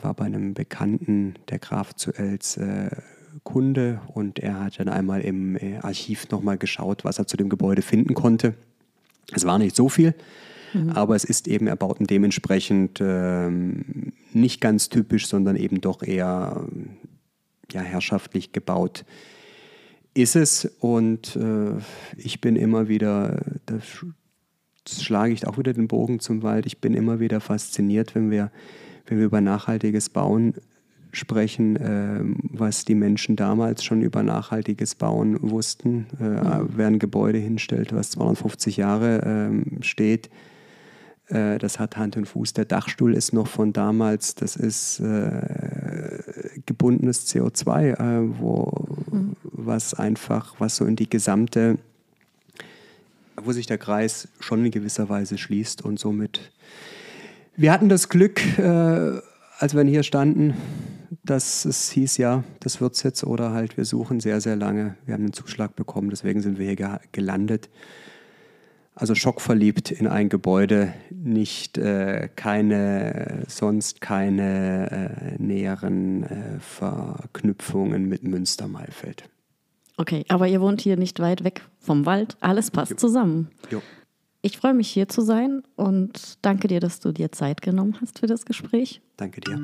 Speaker 1: war bei einem Bekannten, der Graf zu Els, äh, Kunde und er hat dann einmal im äh, Archiv nochmal geschaut, was er zu dem Gebäude finden konnte. Es war nicht so viel, mhm. aber es ist eben erbaut und dementsprechend ähm, nicht ganz typisch, sondern eben doch eher ja, herrschaftlich gebaut ist es. Und äh, ich bin immer wieder, da schlage ich auch wieder den Bogen zum Wald, ich bin immer wieder fasziniert, wenn wir, wenn wir über nachhaltiges Bauen sprechen, äh, was die Menschen damals schon über nachhaltiges Bauen wussten. Äh, mhm. Wer ein Gebäude hinstellt, was 250 Jahre äh, steht, äh, das hat Hand und Fuß. Der Dachstuhl ist noch von damals, das ist äh, gebundenes CO2, äh, wo, mhm. was einfach, was so in die gesamte, wo sich der Kreis schon in gewisser Weise schließt und somit. Wir hatten das Glück, als wir hier standen, dass es hieß, ja, das wird es jetzt oder halt, wir suchen sehr, sehr lange. Wir haben einen Zuschlag bekommen, deswegen sind wir hier gelandet. Also schockverliebt in ein Gebäude, nicht äh, keine, sonst keine äh, näheren äh, Verknüpfungen mit Münster-Maifeld.
Speaker 3: Okay, aber ihr wohnt hier nicht weit weg vom Wald. Alles passt jo. zusammen. Jo. Ich freue mich hier zu sein und danke dir, dass du dir Zeit genommen hast für das Gespräch.
Speaker 1: Danke dir.